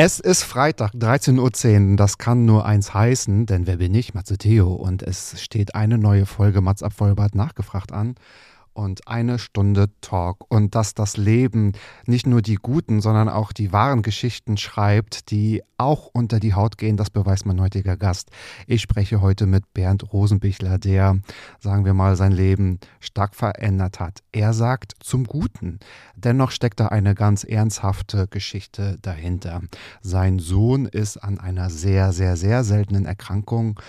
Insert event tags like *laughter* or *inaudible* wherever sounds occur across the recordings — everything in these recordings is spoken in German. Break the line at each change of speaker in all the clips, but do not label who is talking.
Es ist Freitag, 13.10 Uhr. Das kann nur eins heißen, denn wer bin ich? Matze Theo. Und es steht eine neue Folge Mats ab Vollbart nachgefragt an. Und eine Stunde Talk. Und dass das Leben nicht nur die guten, sondern auch die wahren Geschichten schreibt, die auch unter die Haut gehen, das beweist mein heutiger Gast. Ich spreche heute mit Bernd Rosenbichler, der, sagen wir mal, sein Leben stark verändert hat. Er sagt zum Guten. Dennoch steckt da eine ganz ernsthafte Geschichte dahinter. Sein Sohn ist an einer sehr, sehr, sehr seltenen Erkrankung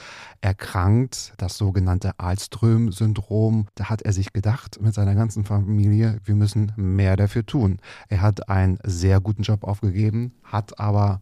erkrankt, das sogenannte Alström-Syndrom. Da hat er sich gedacht mit seiner ganzen Familie, wir müssen mehr dafür tun. Er hat einen sehr guten Job aufgegeben, hat aber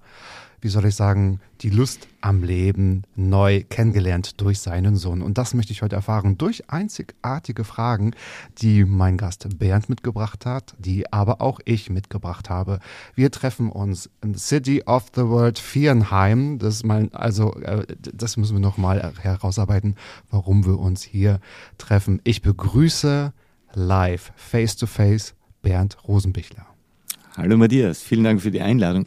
wie soll ich sagen, die Lust am Leben neu kennengelernt durch seinen Sohn. Und das möchte ich heute erfahren durch einzigartige Fragen, die mein Gast Bernd mitgebracht hat, die aber auch ich mitgebracht habe. Wir treffen uns in City of the World Viernheim. Das ist mein, also, äh, das müssen wir nochmal herausarbeiten, warum wir uns hier treffen. Ich begrüße live, face to face, Bernd Rosenbichler.
Hallo Matthias, vielen Dank für die Einladung.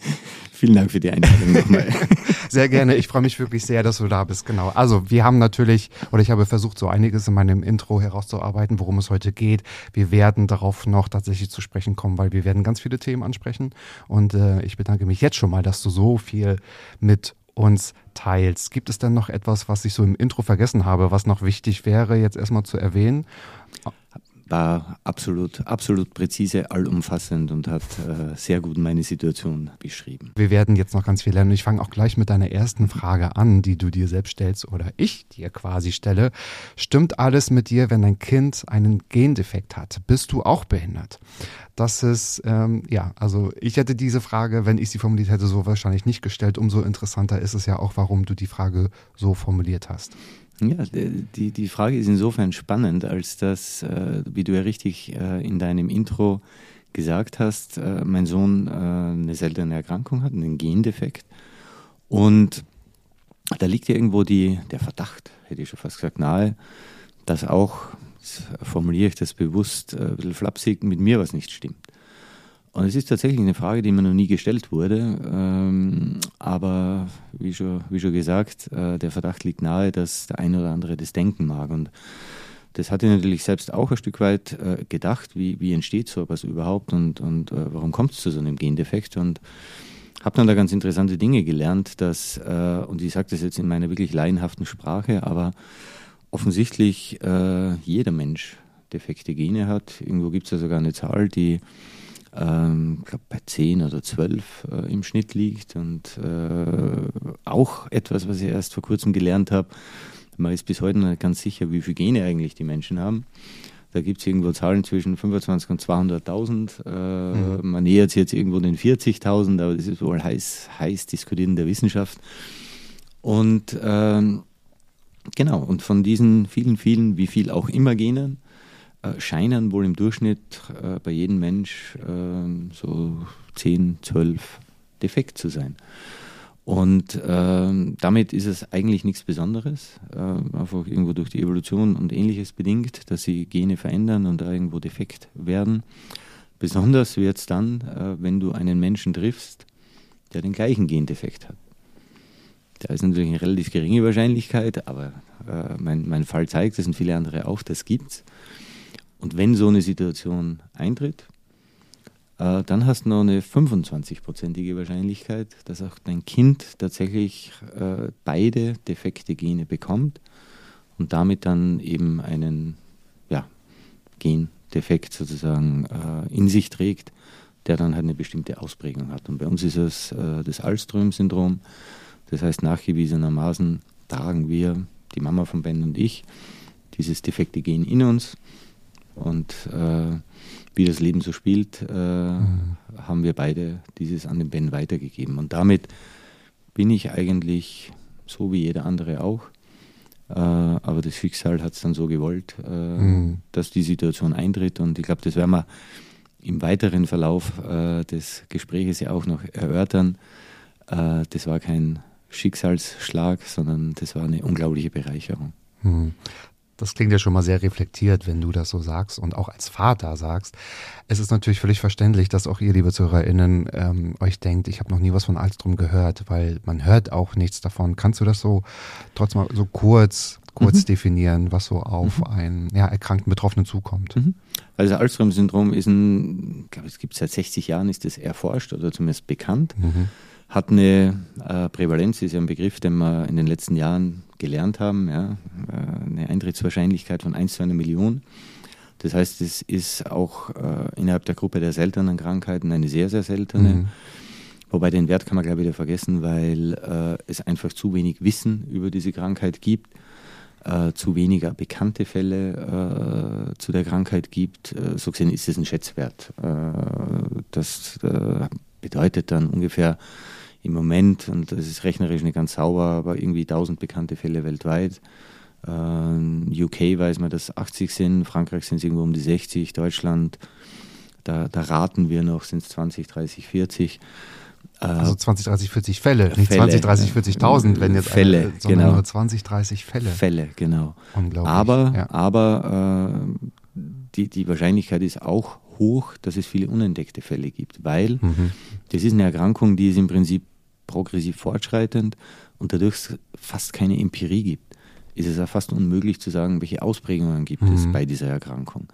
Vielen Dank für die Einladung nochmal. *laughs*
Sehr gerne. Ich freue mich wirklich sehr, dass du da bist. Genau. Also wir haben natürlich, oder ich habe versucht, so einiges in meinem Intro herauszuarbeiten, worum es heute geht. Wir werden darauf noch tatsächlich zu sprechen kommen, weil wir werden ganz viele Themen ansprechen. Und äh, ich bedanke mich jetzt schon mal, dass du so viel mit uns teilst. Gibt es denn noch etwas, was ich so im Intro vergessen habe, was noch wichtig wäre, jetzt erstmal zu erwähnen?
War absolut, absolut präzise, allumfassend und hat äh, sehr gut meine Situation beschrieben.
Wir werden jetzt noch ganz viel lernen. Ich fange auch gleich mit deiner ersten Frage an, die du dir selbst stellst oder ich dir quasi stelle. Stimmt alles mit dir, wenn dein Kind einen Gendefekt hat? Bist du auch behindert? Das ist, ähm, ja, also ich hätte diese Frage, wenn ich sie formuliert hätte, so wahrscheinlich nicht gestellt. Umso interessanter ist es ja auch, warum du die Frage so formuliert hast.
Ja, die, die Frage ist insofern spannend, als dass, äh, wie du ja richtig äh, in deinem Intro gesagt hast, äh, mein Sohn eine seltene Erkrankung hat, einen Gendefekt. Und da liegt ja irgendwo die, der Verdacht, hätte ich schon fast gesagt, nahe, dass auch, formuliere ich das bewusst, ein bisschen flapsig, mit mir was nicht stimmt. Und es ist tatsächlich eine Frage, die mir noch nie gestellt wurde. Ähm, aber wie schon, wie schon gesagt, äh, der Verdacht liegt nahe, dass der eine oder andere das denken mag. Und das hatte ich natürlich selbst auch ein Stück weit äh, gedacht, wie, wie entsteht so etwas überhaupt und, und äh, warum kommt es zu so einem Gendefekt. Und habe dann da ganz interessante Dinge gelernt, dass, äh, und ich sage das jetzt in meiner wirklich laienhaften Sprache, aber offensichtlich äh, jeder Mensch defekte Gene hat. Irgendwo gibt es ja sogar eine Zahl, die ähm, ich glaube bei 10 oder 12 äh, im Schnitt liegt und äh, auch etwas, was ich erst vor kurzem gelernt habe. Man ist bis heute noch nicht ganz sicher, wie viele Gene eigentlich die Menschen haben. Da gibt es irgendwo Zahlen zwischen 25 und 200.000. Äh, mhm. Man nähert sich jetzt irgendwo den 40.000, aber das ist wohl heiß, heiß diskutiert in der Wissenschaft. Und ähm, genau, und von diesen vielen, vielen, wie viel auch immer Genen, scheinen wohl im Durchschnitt äh, bei jedem Mensch äh, so 10, 12 defekt zu sein. Und äh, damit ist es eigentlich nichts Besonderes, äh, einfach irgendwo durch die Evolution und ähnliches bedingt, dass sie Gene verändern und da irgendwo defekt werden. Besonders wird es dann, äh, wenn du einen Menschen triffst, der den gleichen Gendefekt hat. Da ist natürlich eine relativ geringe Wahrscheinlichkeit, aber mein, mein Fall zeigt es und viele andere auch, das gibt es. Und wenn so eine Situation eintritt, äh, dann hast du noch eine 25-prozentige Wahrscheinlichkeit, dass auch dein Kind tatsächlich äh, beide defekte Gene bekommt und damit dann eben einen ja, Gendefekt sozusagen äh, in sich trägt, der dann halt eine bestimmte Ausprägung hat. Und bei uns ist es äh, das Alström-Syndrom. Das heißt, nachgewiesenermaßen tragen wir, die Mama von Ben und ich, dieses defekte Gen in uns. Und äh, wie das Leben so spielt, äh, mhm. haben wir beide dieses an den Ben weitergegeben. Und damit bin ich eigentlich so wie jeder andere auch. Äh, aber das Schicksal hat es dann so gewollt, äh, mhm. dass die Situation eintritt. Und ich glaube, das werden wir im weiteren Verlauf äh, des Gespräches ja auch noch erörtern. Äh, das war kein Schicksalsschlag, sondern das war eine unglaubliche Bereicherung. Mhm.
Das klingt ja schon mal sehr reflektiert, wenn du das so sagst und auch als Vater sagst. Es ist natürlich völlig verständlich, dass auch ihr, liebe ZuhörerInnen, ähm, euch denkt, ich habe noch nie was von Alstrom gehört, weil man hört auch nichts davon. Kannst du das so trotzdem mal so kurz, kurz mhm. definieren, was so auf mhm. einen ja, erkrankten Betroffenen zukommt? Mhm.
Also Alstrom-Syndrom ist ein, ich glaube, es gibt seit 60 Jahren, ist das erforscht oder zumindest bekannt. Mhm hat eine äh, Prävalenz, ist ja ein Begriff, den wir in den letzten Jahren gelernt haben, ja, äh, eine Eintrittswahrscheinlichkeit von 1 zu einer Million. Das heißt, es ist auch äh, innerhalb der Gruppe der seltenen Krankheiten eine sehr, sehr seltene. Mhm. Wobei den Wert kann man, glaube ich, wieder vergessen, weil äh, es einfach zu wenig Wissen über diese Krankheit gibt, äh, zu weniger bekannte Fälle äh, zu der Krankheit gibt. Äh, so gesehen ist es ein Schätzwert. das bedeutet dann ungefähr im Moment, und das ist rechnerisch nicht ganz sauber, aber irgendwie 1000 bekannte Fälle weltweit. Äh, UK weiß man, dass 80 sind, Frankreich sind es irgendwo um die 60, Deutschland, da, da raten wir noch, sind es 20, 30, 40.
Also 20, 30, 40 Fälle, nicht Fälle, 20, 30, 40.000, wenn jetzt
Fälle, eine, sondern genau.
nur 20, 30 Fälle.
Fälle, genau. Unglaublich. Aber, ja. aber äh, die, die Wahrscheinlichkeit ist auch hoch, dass es viele unentdeckte Fälle gibt, weil mhm. das ist eine Erkrankung, die ist im Prinzip progressiv fortschreitend und dadurch fast keine Empirie gibt, ist es ja fast unmöglich zu sagen, welche Ausprägungen gibt mhm. es bei dieser Erkrankung.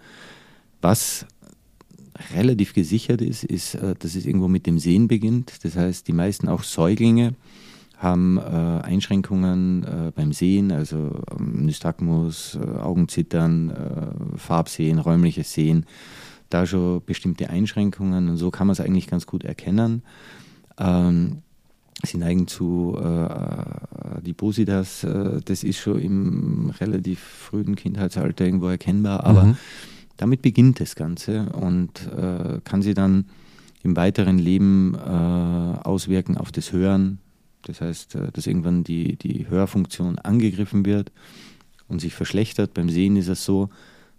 Was relativ gesichert ist, ist, äh, dass es irgendwo mit dem Sehen beginnt. Das heißt, die meisten auch Säuglinge haben äh, Einschränkungen äh, beim Sehen, also ähm, Nystagmus, äh, Augenzittern, äh, Farbsehen, räumliches Sehen, da schon bestimmte Einschränkungen und so kann man es eigentlich ganz gut erkennen. Ähm, sie neigen zu äh, Adipositas, äh, das ist schon im relativ frühen Kindheitsalter irgendwo erkennbar, aber mhm. damit beginnt das Ganze und äh, kann sie dann im weiteren Leben äh, auswirken auf das Hören. Das heißt, äh, dass irgendwann die, die Hörfunktion angegriffen wird und sich verschlechtert. Beim Sehen ist es so,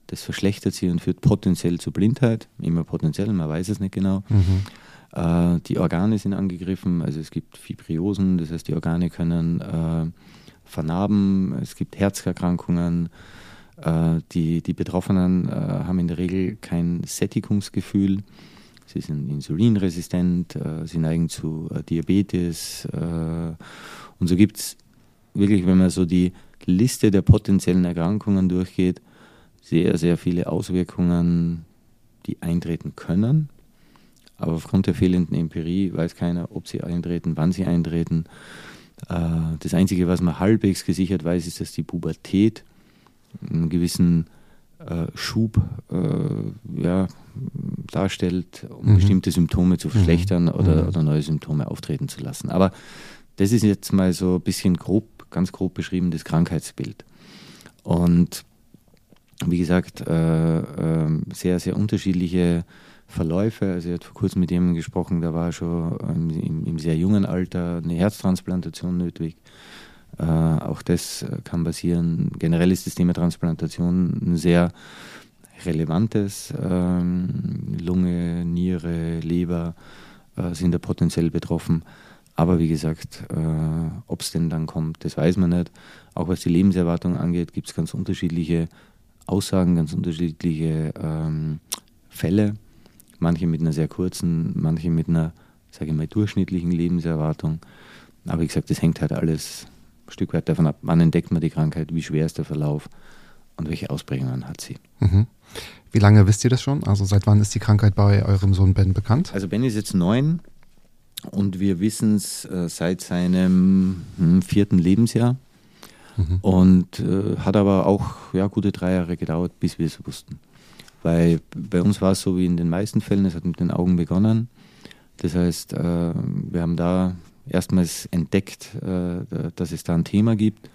das verschlechtert sich und führt potenziell zu Blindheit. Immer potenziell, man weiß es nicht genau. Mhm. Äh, die Organe sind angegriffen, also es gibt Fibriosen, das heißt, die Organe können äh, vernarben, es gibt Herzerkrankungen. Äh, die, die Betroffenen äh, haben in der Regel kein Sättigungsgefühl. Sie sind insulinresistent, äh, sie neigen zu äh, Diabetes. und so gibt es wirklich, wenn man so die Liste der potenziellen Erkrankungen durchgeht, sehr, sehr viele Auswirkungen, die eintreten können. Aber aufgrund der fehlenden Empirie weiß keiner, ob sie eintreten, wann sie eintreten. Äh, das Einzige, was man halbwegs gesichert weiß, ist, dass die Pubertät einen gewissen äh, Schub äh, ja, darstellt, um mhm. bestimmte Symptome zu verschlechtern mhm. oder, mhm. oder neue Symptome auftreten zu lassen. Aber das ist jetzt mal so ein bisschen grob, ganz grob beschrieben, das Krankheitsbild. Und wie gesagt, äh, äh, sehr, sehr unterschiedliche Verläufe. Also, ich hatte vor kurzem mit jemandem gesprochen, da war schon im, im sehr jungen Alter eine Herztransplantation nötig. Äh, auch das kann passieren. Generell ist das Thema Transplantation ein sehr relevantes. Ähm, Lunge, Niere, Leber äh, sind da potenziell betroffen. Aber wie gesagt, äh, ob es denn dann kommt, das weiß man nicht. Auch was die Lebenserwartung angeht, gibt es ganz unterschiedliche Aussagen, ganz unterschiedliche ähm, Fälle. Manche mit einer sehr kurzen, manche mit einer, sage ich mal, durchschnittlichen Lebenserwartung. Aber wie gesagt, das hängt halt alles ein Stück weit davon ab, wann entdeckt man die Krankheit, wie schwer ist der Verlauf und welche Ausprägungen hat sie.
Mhm. Wie lange wisst ihr das schon? Also seit wann ist die Krankheit bei eurem Sohn Ben bekannt?
Also Ben ist jetzt neun und wir wissen es äh, seit seinem hm, vierten Lebensjahr. Mhm. Und äh, hat aber auch ja, gute drei Jahre gedauert, bis wir es wussten. Weil bei uns war es so wie in den meisten Fällen, es hat mit den Augen begonnen. Das heißt, äh, wir haben da erstmals entdeckt, äh, dass es da ein Thema gibt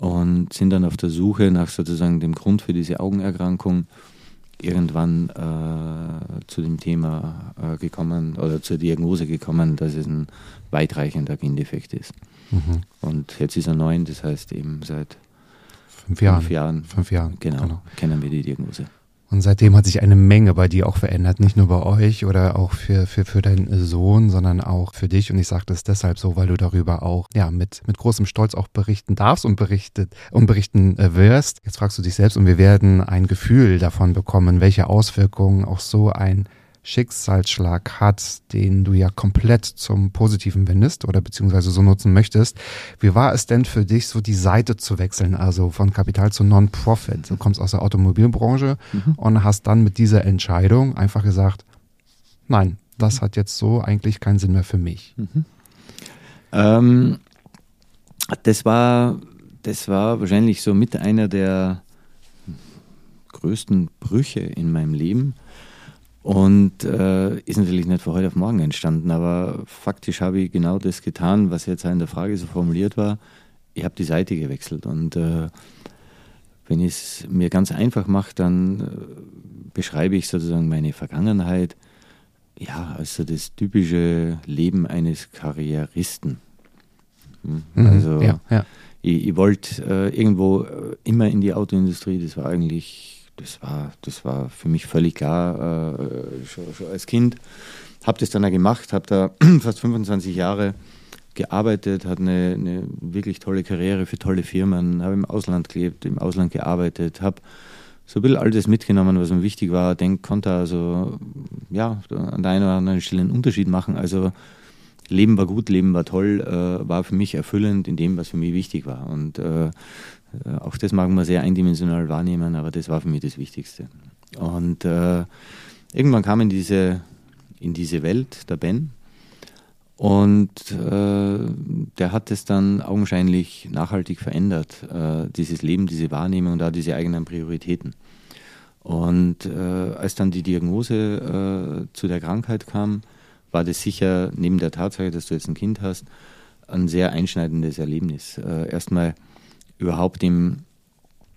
und sind dann auf der Suche nach sozusagen dem Grund für diese Augenerkrankung irgendwann äh, zu dem Thema äh, gekommen oder zur Diagnose gekommen, dass es ein weitreichender Gendefekt ist. Mhm. Und jetzt ist er neun, das heißt eben seit
fünf Jahren.
Fünf Jahren,
fünf Jahren
genau, genau, kennen wir die Diagnose.
Und seitdem hat sich eine Menge bei dir auch verändert, nicht nur bei euch oder auch für, für, für deinen Sohn, sondern auch für dich. Und ich sage das deshalb so, weil du darüber auch ja, mit, mit großem Stolz auch berichten darfst und, berichtet, und berichten äh, wirst. Jetzt fragst du dich selbst und wir werden ein Gefühl davon bekommen, welche Auswirkungen auch so ein Schicksalsschlag hat, den du ja komplett zum Positiven wendest oder beziehungsweise so nutzen möchtest. Wie war es denn für dich, so die Seite zu wechseln, also von Kapital zu Non-Profit? Du kommst aus der Automobilbranche mhm. und hast dann mit dieser Entscheidung einfach gesagt, nein, das hat jetzt so eigentlich keinen Sinn mehr für mich. Mhm.
Ähm, das war, das war wahrscheinlich so mit einer der größten Brüche in meinem Leben und äh, ist natürlich nicht von heute auf morgen entstanden, aber faktisch habe ich genau das getan, was jetzt in der Frage so formuliert war. Ich habe die Seite gewechselt und äh, wenn ich es mir ganz einfach mache, dann äh, beschreibe ich sozusagen meine Vergangenheit, ja, also das typische Leben eines Karrieristen. Hm? Mhm, also ja, ja. ich, ich wollte äh, irgendwo äh, immer in die Autoindustrie, das war eigentlich das war, das war für mich völlig klar, äh, schon, schon, als Kind. Habe das dann auch gemacht, habe da *clears throat* fast 25 Jahre gearbeitet, hatte eine, eine, wirklich tolle Karriere für tolle Firmen, habe im Ausland gelebt, im Ausland gearbeitet, habe so ein bisschen all das mitgenommen, was mir wichtig war, denk, konnte also ja, an der einen oder anderen Stelle einen Unterschied machen. Also Leben war gut, Leben war toll, äh, war für mich erfüllend in dem, was für mich wichtig war. Und äh, auch das mag man sehr eindimensional wahrnehmen, aber das war für mich das Wichtigste. Und äh, irgendwann kam in diese, in diese Welt der Ben und äh, der hat es dann augenscheinlich nachhaltig verändert, äh, dieses Leben, diese Wahrnehmung und da diese eigenen Prioritäten. Und äh, als dann die Diagnose äh, zu der Krankheit kam, war das sicher neben der Tatsache, dass du jetzt ein Kind hast, ein sehr einschneidendes Erlebnis. erstmal überhaupt im,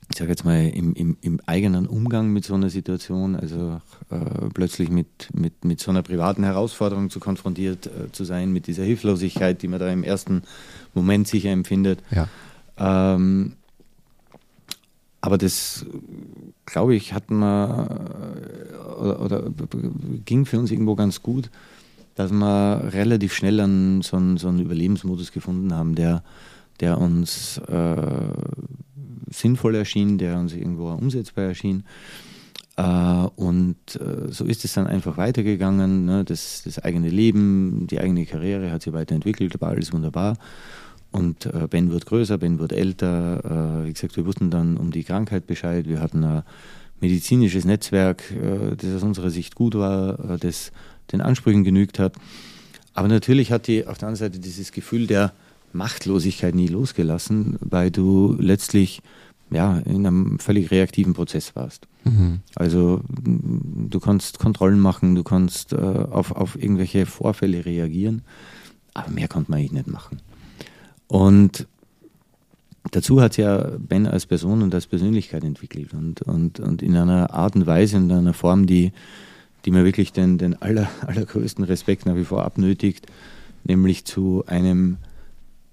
ich sage jetzt mal, im, im, im, eigenen Umgang mit so einer Situation, also äh, plötzlich mit, mit, mit so einer privaten Herausforderung zu konfrontiert äh, zu sein, mit dieser Hilflosigkeit, die man da im ersten Moment sicher empfindet. Ja. Ähm, aber das, glaube ich, hatten wir oder, oder, ging für uns irgendwo ganz gut, dass wir relativ schnell an so einen, so einen Überlebensmodus gefunden haben, der der uns äh, sinnvoll erschien, der uns irgendwo umsetzbar erschien. Äh, und äh, so ist es dann einfach weitergegangen. Ne? Das, das, eigene Leben, die eigene Karriere hat sich weiterentwickelt, war alles wunderbar. Und äh, Ben wird größer, Ben wird älter. Äh, wie gesagt, wir wussten dann um die Krankheit Bescheid. Wir hatten ein medizinisches Netzwerk, äh, das aus unserer Sicht gut war, das den Ansprüchen genügt hat. Aber natürlich hat die auf der anderen Seite dieses Gefühl der Machtlosigkeit nie losgelassen, weil du letztlich ja, in einem völlig reaktiven Prozess warst. Mhm. Also du kannst Kontrollen machen, du kannst äh, auf, auf irgendwelche Vorfälle reagieren, aber mehr konnte man eigentlich nicht machen. Und dazu hat ja Ben als Person und als Persönlichkeit entwickelt und, und, und in einer Art und Weise, in einer Form, die, die mir wirklich den, den aller, *laughs* allergrößten Respekt nach wie vor abnötigt, nämlich zu einem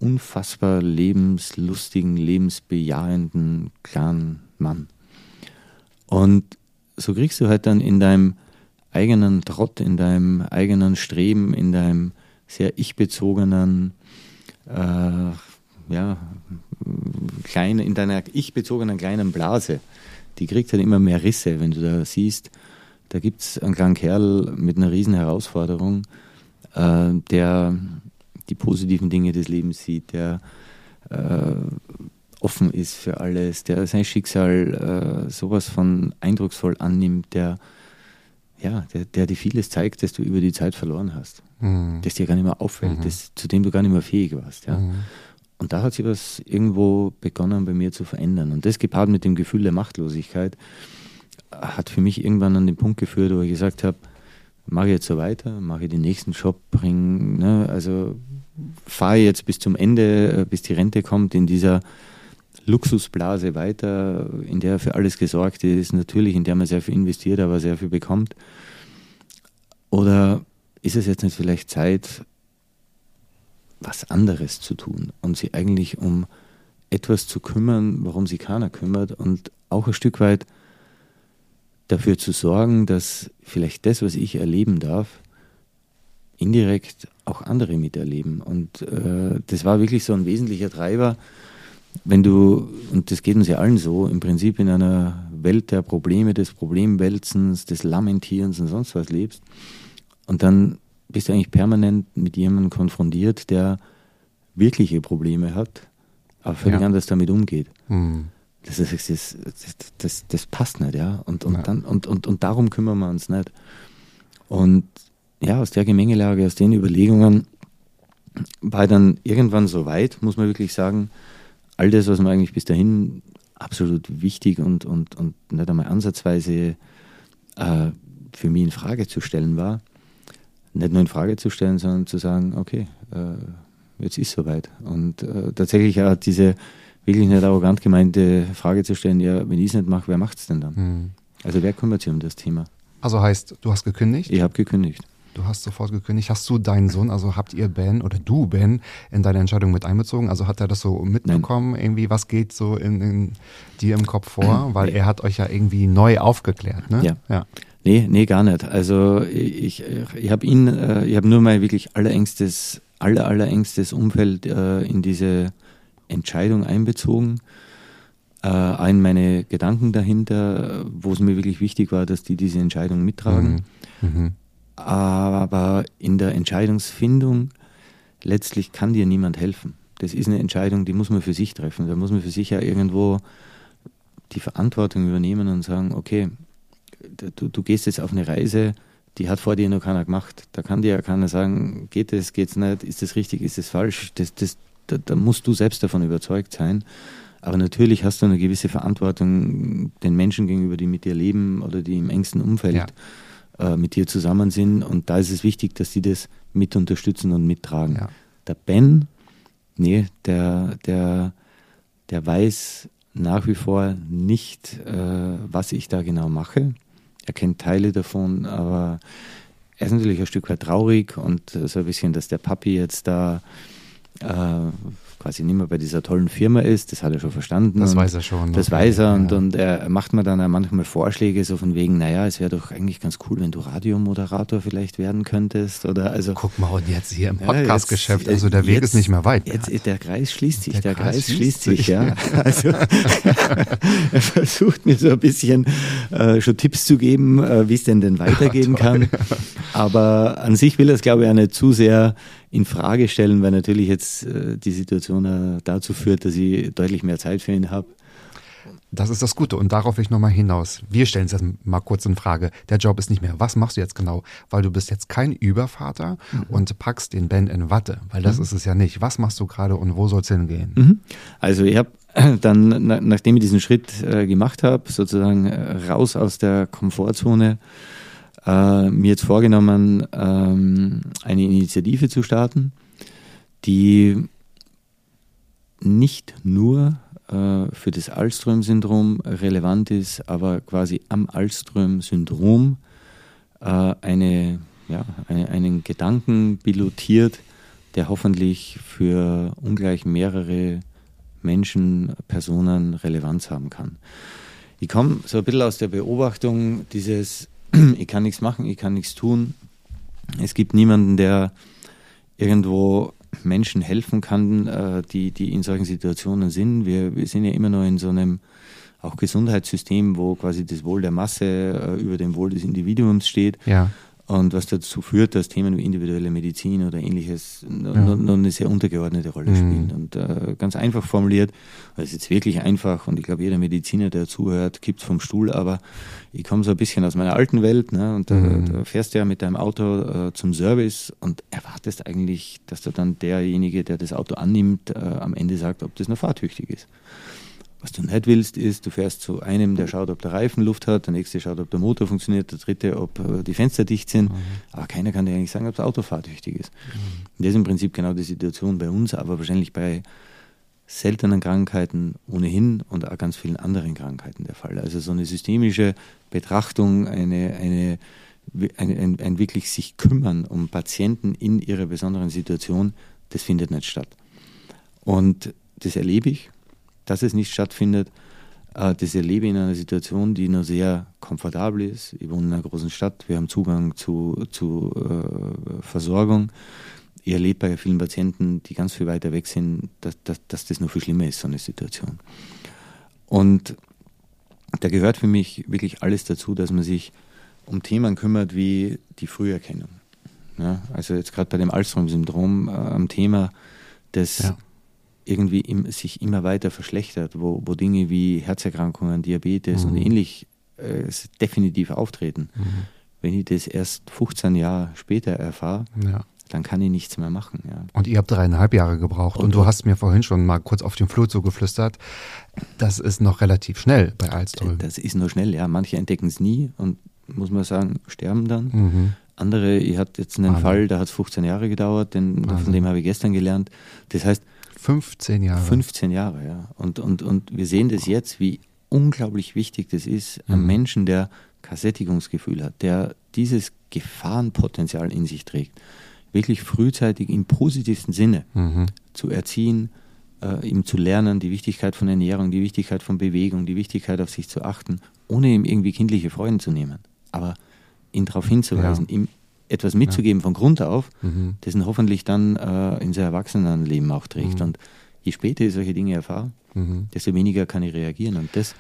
unfassbar lebenslustigen, lebensbejahenden, klaren Mann. Und so kriegst du halt dann in deinem eigenen Trott, in deinem eigenen Streben, in deinem sehr ich-bezogenen, äh, ja, kleine, in deiner ich-bezogenen kleinen Blase, die kriegt halt immer mehr Risse, wenn du da siehst, da gibt es einen kleinen Kerl mit einer riesen Herausforderung, äh, der die positiven Dinge des Lebens sieht, der äh, offen ist für alles, der sein Schicksal äh, sowas von eindrucksvoll annimmt, der ja, der, der dir vieles zeigt, das du über die Zeit verloren hast, mhm. das dir gar nicht mehr auffällt, mhm. das, zu dem du gar nicht mehr fähig warst. Ja. Mhm. Und da hat sich was irgendwo begonnen bei mir zu verändern. Und das gepaart mit dem Gefühl der Machtlosigkeit hat für mich irgendwann an den Punkt geführt, wo ich gesagt habe, mache ich jetzt so weiter, mache ich den nächsten Job, bringe, ne, also fahre jetzt bis zum Ende, äh, bis die Rente kommt, in dieser Luxusblase weiter, in der für alles gesorgt ist, natürlich, in der man sehr viel investiert, aber sehr viel bekommt. Oder ist es jetzt nicht vielleicht Zeit, was anderes zu tun und sie eigentlich um etwas zu kümmern, warum sich keiner kümmert und auch ein Stück weit dafür zu sorgen, dass vielleicht das, was ich erleben darf, indirekt auch andere miterleben. Und äh, das war wirklich so ein wesentlicher Treiber, wenn du, und das geht uns ja allen so, im Prinzip in einer Welt der Probleme, des Problemwälzens, des Lamentierens und sonst was lebst, und dann bist du eigentlich permanent mit jemandem konfrontiert, der wirkliche Probleme hat, aber völlig ja. anders damit umgeht. Mhm. Das, ist, das, das, das, passt nicht, ja. Und, und, ja. Dann, und, und, und darum kümmern wir uns nicht. Und ja, aus der Gemengelage, aus den Überlegungen war dann irgendwann so weit, muss man wirklich sagen, all das, was man eigentlich bis dahin absolut wichtig und, und, und nicht einmal ansatzweise äh, für mich in Frage zu stellen war, nicht nur in Frage zu stellen, sondern zu sagen, okay, äh, jetzt ist soweit. Und äh, tatsächlich auch diese wirklich nicht arrogant gemeinte Frage zu stellen, ja, wenn ich es nicht mache, wer macht es denn dann? Mhm. Also wer kümmert sich um das Thema?
Also heißt, du hast gekündigt?
Ich habe gekündigt.
Du hast sofort gekündigt. Hast du deinen Sohn, also habt ihr Ben oder du Ben in deine Entscheidung mit einbezogen? Also hat er das so mitbekommen? Nein. Irgendwie, was geht so in, in dir im Kopf vor? *clears throat* Weil er hat euch ja irgendwie neu aufgeklärt, ne?
Ja. ja. Nee, nee, gar nicht. Also ich, ich habe ihn, äh, ich habe nur mal wirklich allerengstes, aller, allerengstes Umfeld äh, in diese Entscheidung einbezogen. Äh, in meine Gedanken dahinter, wo es mir wirklich wichtig war, dass die diese Entscheidung mittragen. Mhm. Mhm. Aber in der Entscheidungsfindung letztlich kann dir niemand helfen. Das ist eine Entscheidung, die muss man für sich treffen. Da muss man für sich ja irgendwo die Verantwortung übernehmen und sagen, okay, du, du gehst jetzt auf eine Reise, die hat vor dir noch keiner gemacht. Da kann dir ja keiner sagen, geht es, geht es nicht, ist das richtig, ist das falsch. Das, das, da, da, musst du selbst davon überzeugt sein. Aber natürlich hast du eine gewisse Verantwortung den Menschen gegenüber, die mit dir leben oder die im engsten Umfeld ja. Äh, mit dir zusammen sind. Und da ist es wichtig, dass die das mit unterstützen und mittragen. Ja. Der Ben, nee, der, der, der weiß nach wie vor nicht, äh, was ich da genau mache. Er kennt Teile davon, aber er ist natürlich ein Stück weit traurig und so ein bisschen, dass der Papi jetzt da äh, quasi nicht mehr bei dieser tollen Firma ist, das hat er schon verstanden.
Das weiß er schon.
Das okay. weiß er ja. und, und er macht mir dann auch manchmal Vorschläge so von wegen, naja, es wäre doch eigentlich ganz cool, wenn du Radiomoderator vielleicht werden könntest oder also.
Guck mal, und jetzt hier im Podcastgeschäft, ja, also der Weg jetzt, ist nicht mehr weit.
Jetzt, der Kreis schließt sich, der, der Kreis, Kreis, schließt sich, sich ja. *laughs* Also *laughs* er versucht mir so ein bisschen äh, schon Tipps zu geben, äh, wie es denn denn *laughs* weitergehen kann. Aber an sich will er es, glaube ich, auch nicht zu sehr in Frage stellen, weil natürlich jetzt äh, die Situation äh, dazu führt, dass ich deutlich mehr Zeit für ihn habe.
Das ist das Gute und darauf will ich nochmal hinaus. Wir stellen es jetzt mal kurz in Frage. Der Job ist nicht mehr. Was machst du jetzt genau? Weil du bist jetzt kein Übervater mhm. und packst den Ben in Watte, weil das mhm. ist es ja nicht. Was machst du gerade und wo soll es hingehen?
Mhm. Also ich habe *clears throat* dann, nachdem ich diesen Schritt äh, gemacht habe, sozusagen äh, raus aus der Komfortzone, äh, mir jetzt vorgenommen, ähm, eine Initiative zu starten, die nicht nur äh, für das Alström-Syndrom relevant ist, aber quasi am Alström-Syndrom äh, eine, ja, eine, einen Gedanken pilotiert, der hoffentlich für ungleich mehrere Menschen, Personen Relevanz haben kann. Ich komme so ein bisschen aus der Beobachtung dieses ich kann nichts machen, ich kann nichts tun. Es gibt niemanden, der irgendwo Menschen helfen kann, äh, die, die in solchen Situationen sind. Wir, wir sind ja immer noch in so einem auch Gesundheitssystem, wo quasi das Wohl der Masse äh, über dem Wohl des Individuums steht. Ja. Und was dazu führt, dass Themen wie individuelle Medizin oder ähnliches ja. noch eine sehr untergeordnete Rolle mhm. spielen. Und äh, ganz einfach formuliert, das ist jetzt wirklich einfach und ich glaube, jeder Mediziner, der zuhört, kippt vom Stuhl, aber ich komme so ein bisschen aus meiner alten Welt ne, und mhm. da, da, fährst du ja mit deinem Auto äh, zum Service und erwartest eigentlich, dass du dann derjenige, der das Auto annimmt, äh, am Ende sagt, ob das noch fahrtüchtig ist. Was du nicht willst, ist, du fährst zu einem, der schaut, ob der Reifen Luft hat, der nächste schaut, ob der Motor funktioniert, der dritte, ob äh, die Fenster dicht sind. Mhm. Aber keiner kann dir eigentlich sagen, ob das Auto fahrtüchtig ist. Mhm. Das ist im Prinzip genau die Situation bei uns, aber wahrscheinlich bei seltenen Krankheiten ohnehin und auch ganz vielen anderen Krankheiten der Fall. Also so eine systemische Betrachtung, eine, eine, ein, ein, ein wirklich sich kümmern um Patienten in ihrer besonderen Situation, das findet nicht statt. Und das erlebe ich dass es nicht stattfindet. Äh, das erlebe ich in einer Situation, die nur sehr komfortabel ist. Ich wohne in einer großen Stadt, wir haben Zugang zu, zu äh, Versorgung. Ich erlebe bei vielen Patienten, die ganz viel weiter weg sind, dass, dass, dass das noch viel schlimmer ist, so eine Situation. Und da gehört für mich wirklich alles dazu, dass man sich um Themen kümmert wie die Früherkennung. Ja, also jetzt gerade bei dem Alzheimer-Syndrom äh, am Thema des ja irgendwie im, sich immer weiter verschlechtert, wo, wo Dinge wie Herzerkrankungen, Diabetes mhm. und ähnlich äh, definitiv auftreten. Mhm. Wenn ich das erst 15 Jahre später erfahre, ja. dann kann ich nichts mehr machen. Ja.
Und ihr habt dreieinhalb Jahre gebraucht und, und du hast mir vorhin schon mal kurz auf den Flur zugeflüstert, das ist noch relativ schnell bei Alström.
Das ist nur schnell, ja. Manche entdecken es nie und muss man sagen, sterben dann. Mhm. Andere, ich hatte jetzt einen Wahnsinn. Fall, da hat es 15 Jahre gedauert, denn von dem habe ich gestern gelernt. Das heißt,
15 Jahre.
15 Jahre, ja. Und, und, und wir sehen das jetzt, wie unglaublich wichtig das ist, mhm. einem Menschen, der kein Sättigungsgefühl hat, der dieses Gefahrenpotenzial in sich trägt, wirklich frühzeitig im positivsten Sinne mhm. zu erziehen, äh, ihm zu lernen, die Wichtigkeit von Ernährung, die Wichtigkeit von Bewegung, die Wichtigkeit auf sich zu achten, ohne ihm irgendwie kindliche Freuden zu nehmen. Aber ihn darauf hinzuweisen, ja. ihm etwas mitzugeben ja. von Grund auf, mhm. das ihn hoffentlich dann äh, in sein Erwachsenenleben auch trägt. Mhm. Und je später ich solche Dinge erfahre, mhm. desto weniger kann ich reagieren. Und das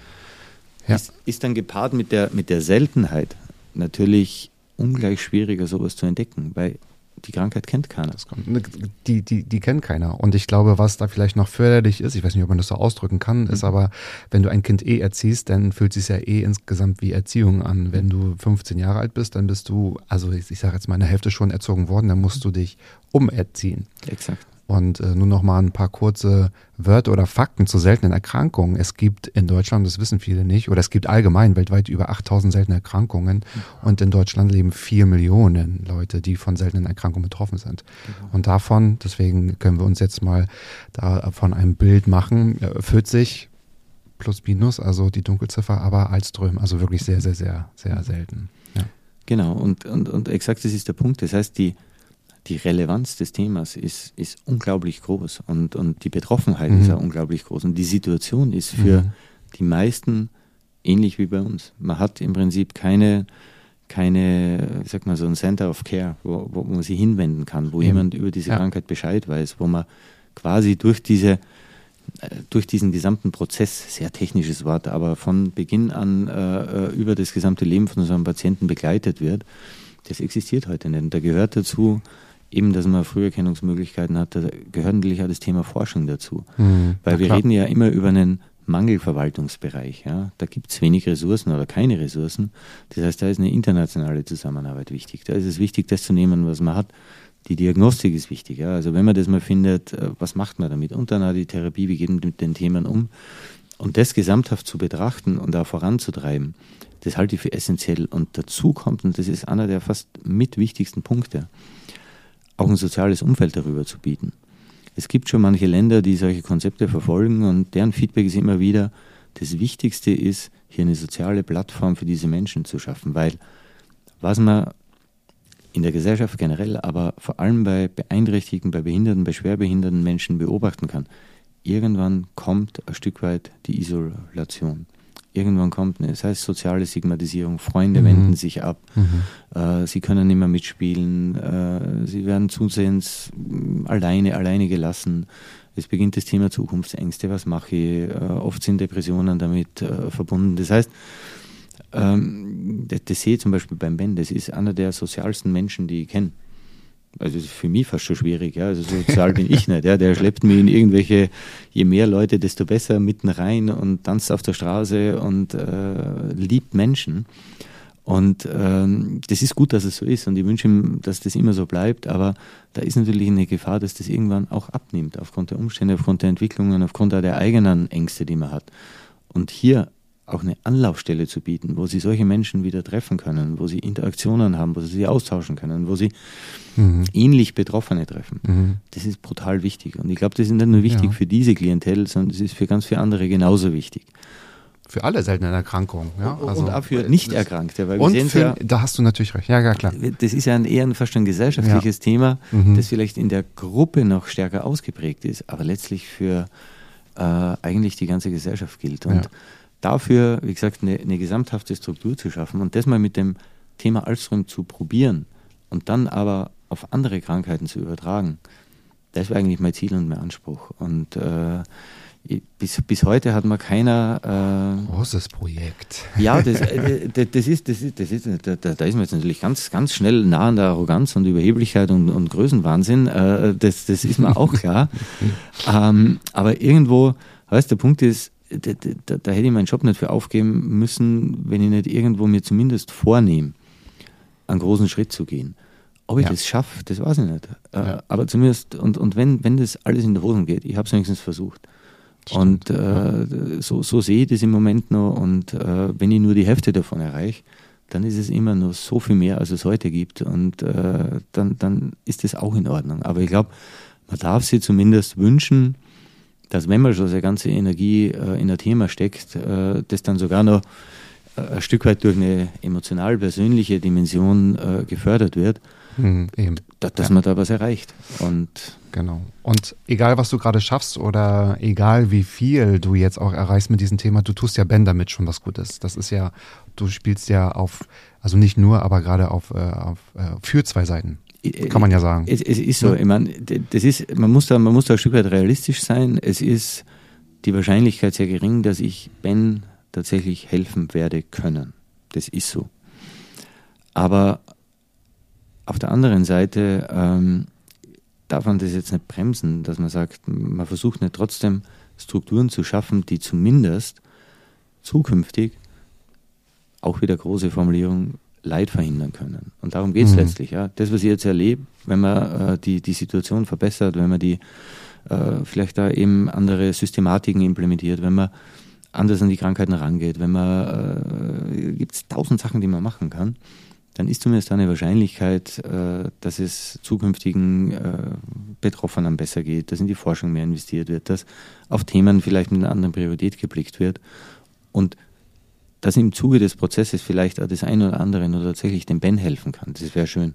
ja. ist, ist, dann gepaart mit der, mit der Seltenheit natürlich ungleich schwieriger, sowas zu entdecken, weil die Krankheit kennt keiner.
Ne, die, die, die kennt keiner. Und ich glaube, was da vielleicht noch förderlich ist, ich weiß nicht, ob man das so ausdrücken kann, mhm. ist aber, wenn du ein Kind eh erziehst, dann fühlt es sich ja eh insgesamt wie Erziehung an. Wenn du 15 Jahre alt bist, dann bist du, also ich, ich sage jetzt mal, in der Hälfte schon erzogen worden, dann musst du dich umerziehen.
Exakt.
Und äh, nur noch mal ein paar kurze Wörter oder Fakten zu seltenen Erkrankungen. Es gibt in Deutschland, das wissen viele nicht, oder es gibt allgemein weltweit über 8000 seltene Erkrankungen. Und in Deutschland leben vier Millionen Leute, die von seltenen Erkrankungen betroffen sind. Mhm. Und davon, deswegen können wir uns jetzt mal davon ein Bild machen, 40 plus minus, also die Dunkelziffer, aber als Alström, also wirklich sehr, sehr, sehr, sehr selten. Ja.
Genau, und, und, und exakt das ist der Punkt. Das heißt, die, die Relevanz des Themas ist, ist unglaublich groß und, und die Betroffenheit mhm. ist auch unglaublich groß. Und die Situation ist für mhm. die meisten ähnlich wie bei uns. Man hat im Prinzip keine, keine, sag mal, so ein Center of Care, wo, wo man sich hinwenden kann, wo ja. jemand über diese ja. Krankheit Bescheid weiß, wo man quasi durch diese äh, durch diesen gesamten Prozess, sehr technisches Wort, aber von Beginn an äh, äh, über das gesamte Leben von so einem Patienten begleitet wird, das existiert heute nicht. Und da gehört dazu eben, dass man Früherkennungsmöglichkeiten hat, da gehört natürlich auch das Thema Forschung dazu. Mhm, Weil wir klar. reden ja immer über einen Mangelverwaltungsbereich. Ja? Da gibt es wenig Ressourcen oder keine Ressourcen. Das heißt, da ist eine internationale Zusammenarbeit wichtig. Da ist es wichtig, das zu nehmen, was man hat. Die Diagnostik ist wichtig. Ja? Also wenn man das mal findet, äh, was macht man damit? Und dann auch die Therapie, wie geht man mit den Themen um? Und das gesamthaft zu betrachten und da voranzutreiben, das halte ich für essentiell. Und dazu kommt, und das ist einer der fast mit wichtigsten Punkte, auch ein soziales Umfeld darüber zu bieten. Es gibt schon manche Länder, die solche Konzepte verfolgen und deren Feedback ist immer wieder, das Wichtigste ist, hier eine soziale Plattform für diese Menschen zu schaffen, weil was man in der Gesellschaft generell, aber vor allem bei beeinträchtigten, bei behinderten, bei schwerbehinderten Menschen beobachten kann, irgendwann kommt ein Stück weit die Isolation irgendwann kommt eine, das heißt soziale Stigmatisierung, Freunde mhm. wenden sich ab, mhm. äh, sie können nicht mehr mitspielen, äh, sie werden zusehends mm, alleine, alleine gelassen. Es beginnt das Thema Zukunftsängste, was mache ich? Äh, oft sind Depressionen damit äh, verbunden. Das heißt, ähm, das, das sehe ich zum Beispiel beim Ben, das ist einer der sozialsten Menschen, die ich kenne also für mich fast schon schwierig, ja. Also sozial bin ich nicht, ja. Der schleppt mich in irgendwelche, je mehr Leute, desto besser mitten rein und tanzt auf der Straße und äh, liebt Menschen. Und ähm, das ist gut, dass es so ist und ich wünsche ihm, dass das immer so bleibt, aber da ist natürlich eine Gefahr, dass das irgendwann auch abnimmt, aufgrund der Umstände, aufgrund der Entwicklungen, aufgrund der eigenen Ängste, die man hat. Und hier auch eine Anlaufstelle zu bieten, wo sie solche Menschen wieder treffen können, wo sie Interaktionen haben, wo sie sich austauschen können, wo sie mhm. ähnlich Betroffene treffen. Mhm. Das ist brutal wichtig. Und ich glaube, das ist nicht nur wichtig ja. für diese Klientel, sondern es ist für ganz viele andere genauso wichtig
für alle seltenen Erkrankungen. Ja?
Also, und auch für Nicht-Erkrankte.
Weil und für, ja, da hast du natürlich recht. Ja, ja, klar.
Das ist ja ein, eher fast ein gesellschaftliches ja. Thema, mhm. das vielleicht in der Gruppe noch stärker ausgeprägt ist, aber letztlich für äh, eigentlich die ganze Gesellschaft gilt. Und ja. Dafür, wie gesagt, eine, eine, gesamthafte Struktur zu schaffen und das mal mit dem Thema Alström zu probieren und dann aber auf andere Krankheiten zu übertragen, das wäre eigentlich mein Ziel und mein Anspruch. Und äh, bis, bis heute hat man keiner.
Äh, Großes Projekt.
Ja, das, äh, das, ist, das ist, das ist, da, da ist man jetzt natürlich ganz, ganz schnell nah an der Arroganz und Überheblichkeit und, und Größenwahnsinn. Äh, das, das ist mir auch klar. *laughs* ähm, aber irgendwo, weißt der Punkt ist, da, da, da, hätte ich meinen Job nicht für aufgeben müssen, wenn ich nicht irgendwo mir zumindest vornehme, einen großen Schritt zu gehen. Ob ich ja. das schaffe, das weiß ich nicht. Äh, ja. Aber zumindest, und, und wenn, wenn das alles in der Hose geht, ich habe es wenigstens versucht. Und äh, so, so sehe ich das im Moment noch. Und äh, wenn ich nur die Hälfte davon erreiche, dann ist es immer noch so viel mehr, als es heute gibt. Und äh, dann, dann ist das auch in Ordnung. Aber ich glaube, man darf sich zumindest wünschen, dass wenn man schon seine ganze Energie äh, in ein Thema steckt, äh, das dann sogar noch äh, ein Stück weit durch eine emotional-persönliche Dimension äh, gefördert wird, mhm, dass, dass ja. man da was erreicht. Und
Genau. Und egal, was du gerade schaffst oder egal, wie viel du jetzt auch erreichst mit diesem Thema, du tust ja Ben damit schon was Gutes. Das ist ja, du spielst ja auf, also nicht nur, aber gerade auf, äh, auf für zwei Seiten. Kann man ja sagen.
Es, es ist so, ich meine, das ist, man muss da, man muss da ein Stück weit realistisch sein. Es ist die Wahrscheinlichkeit sehr gering, dass ich Ben tatsächlich helfen werde können. Das ist so. Aber auf der anderen Seite ähm, darf man das jetzt nicht bremsen, dass man sagt, man versucht nicht trotzdem Strukturen zu schaffen, die zumindest zukünftig, auch wieder große Formulierung, Leid verhindern können. Und darum geht es mhm. letztlich. Ja. Das, was ich jetzt erlebe, wenn man äh, die, die Situation verbessert, wenn man die äh, vielleicht da eben andere Systematiken implementiert, wenn man anders an die Krankheiten rangeht, wenn man, äh, gibt es tausend Sachen, die man machen kann dann ist zumindest eine Wahrscheinlichkeit, äh, dass es zukünftigen äh, Betroffenen besser geht, dass in die Forschung mehr investiert wird, dass auf Themen vielleicht mit einer anderen Priorität geblickt wird und dass im Zuge des Prozesses vielleicht auch das eine oder andere oder tatsächlich dem Ben helfen kann. Das wäre schön.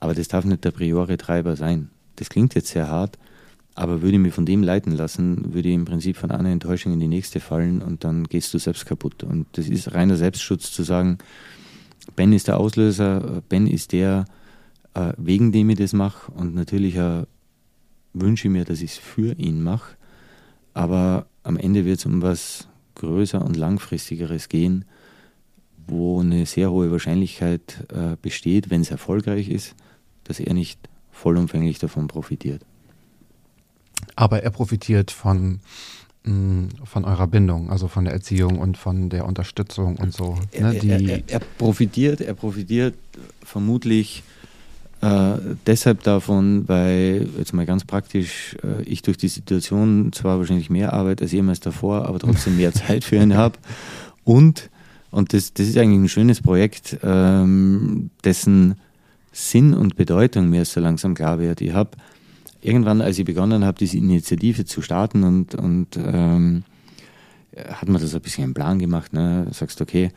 Aber das darf nicht der priori Treiber sein. Das klingt jetzt sehr hart, aber würde ich mich von dem leiten lassen, würde ich im Prinzip von einer Enttäuschung in die nächste fallen und dann gehst du selbst kaputt. Und das ist reiner Selbstschutz zu sagen, Ben ist der Auslöser, Ben ist der, äh, wegen dem ich das mache und natürlich äh, wünsche ich mir, dass ich es für ihn mache, aber am Ende wird es um was größer und langfristigeres gehen, wo eine sehr hohe Wahrscheinlichkeit äh, besteht, wenn es erfolgreich ist, dass er nicht vollumfänglich davon profitiert.
Aber er profitiert von von eurer Bindung, also von der Erziehung und von der Unterstützung und so.
Ne, er, er, er, er, profitiert, er profitiert vermutlich äh, deshalb davon, weil jetzt mal ganz praktisch äh, ich durch die Situation zwar wahrscheinlich mehr Arbeit als jemals davor, aber trotzdem mehr *laughs* Zeit für ihn habe und und das, das ist eigentlich ein schönes Projekt, ähm, dessen Sinn und Bedeutung mir so langsam klar wird. Ich habe irgendwann, als ich begonnen habe, diese Initiative zu starten und, und ähm, hat man das ein bisschen einen Plan gemacht. Ne? Sagst, okay,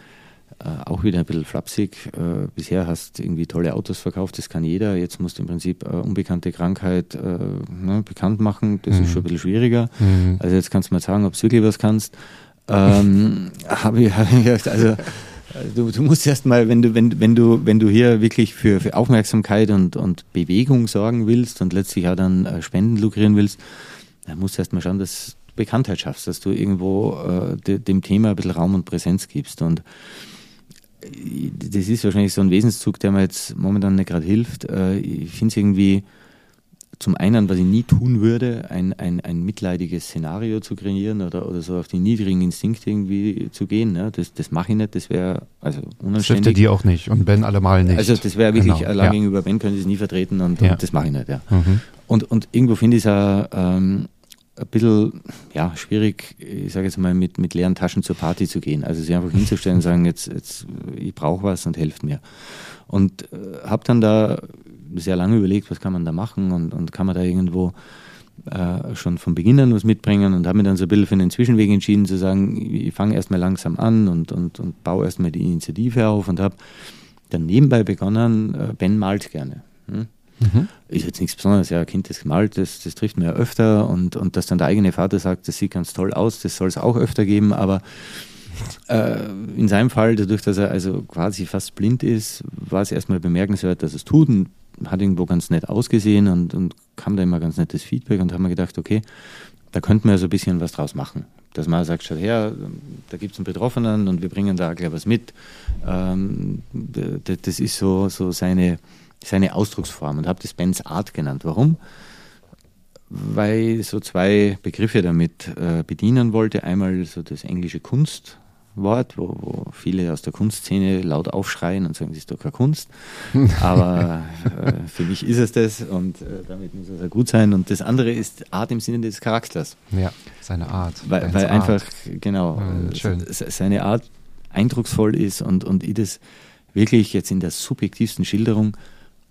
äh, auch wieder ein bisschen flapsig. Äh, bisher hast du irgendwie tolle Autos verkauft, das kann jeder. Jetzt musst du im Prinzip eine unbekannte Krankheit äh, ne, bekannt machen. Das mhm. ist schon ein bisschen schwieriger. Mhm. Also jetzt kannst du mal sagen, ob du wirklich was kannst. Ähm, *laughs* habe ich, hab ich also Du, du musst erst mal, wenn du, wenn, wenn du, wenn du hier wirklich für, für Aufmerksamkeit und, und Bewegung sorgen willst und letztlich auch dann äh, Spenden lukrieren willst, dann musst du erst mal schauen, dass du Bekanntheit schaffst, dass du irgendwo äh, de, dem Thema ein bisschen Raum und Präsenz gibst. Und äh, das ist wahrscheinlich so ein Wesenszug, der mir jetzt momentan nicht gerade hilft. Äh, ich finde es irgendwie zum einen, was ich nie tun würde, ein, ein, ein mitleidiges Szenario zu kreieren oder, oder so auf die niedrigen Instinkte irgendwie zu gehen. Ne? Das, das mache ich nicht, das wäre also unanständig.
Das die auch nicht und Ben allemal nicht.
Also das wäre wirklich, genau. allein ja. gegenüber Ben können sie es nie vertreten und, ja. und das mache ich nicht. Ja. Mhm. Und, und irgendwo finde ich es auch ähm, ein bisschen ja, schwierig, ich sage jetzt mal, mit, mit leeren Taschen zur Party zu gehen. Also sich einfach hinzustellen und sagen, jetzt, jetzt ich brauche was und helft mir. Und äh, habe dann da sehr lange überlegt, was kann man da machen und, und kann man da irgendwo äh, schon von Beginn an was mitbringen und habe mir dann so ein bisschen für den Zwischenweg entschieden zu sagen, ich fange erstmal langsam an und, und, und baue erstmal die Initiative auf und habe dann nebenbei begonnen, äh, Ben malt gerne. Hm? Mhm. Ist jetzt nichts Besonderes, ja, ein Kind, das gemalt, das, das trifft mir ja öfter und, und dass dann der eigene Vater sagt, das sieht ganz toll aus, das soll es auch öfter geben, aber äh, in seinem Fall, dadurch, dass er also quasi fast blind ist, war es erstmal bemerkenswert, dass es tut und hat irgendwo ganz nett ausgesehen und, und kam da immer ganz nettes Feedback und haben mir gedacht, okay, da könnten wir so ein bisschen was draus machen. Dass man sagt, schaut her, da gibt es einen Betroffenen und wir bringen da gleich was mit. Ähm, das ist so, so seine, seine Ausdrucksform und habe das Benz Art genannt. Warum? Weil ich so zwei Begriffe damit äh, bedienen wollte. Einmal so das englische Kunst Wort, wo, wo, viele aus der Kunstszene laut aufschreien und sagen, das ist doch keine Kunst. *laughs* Aber äh, für mich ist es das und äh, damit muss es ja gut sein. Und das andere ist Art im Sinne des Charakters.
Ja, seine Art.
Weil, weil einfach, genau, ja, seine Art eindrucksvoll ist und, und ich das wirklich jetzt in der subjektivsten Schilderung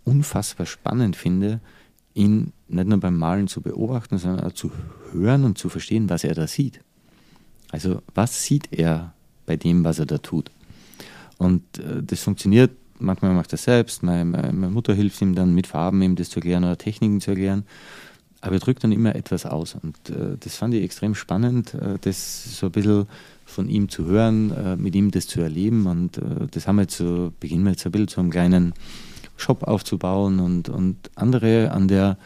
unfassbar spannend finde, ihn nicht nur beim Malen zu beobachten, sondern auch zu hören und zu verstehen, was er da sieht. Also was sieht er bei dem, was er da tut. Und äh, das funktioniert, manchmal macht er selbst, meine, meine, Mutter hilft ihm dann mit Farben ihm das zu erklären oder Techniken zu erklären. Aber er drückt dann immer etwas aus. Und äh, das fand ich extrem spannend, äh, das so ein bisschen von ihm zu hören, äh, mit ihm das zu erleben. Und äh, das haben wir so, beginnen wir jetzt ein bisschen so einen kleinen Shop aufzubauen und, und andere an der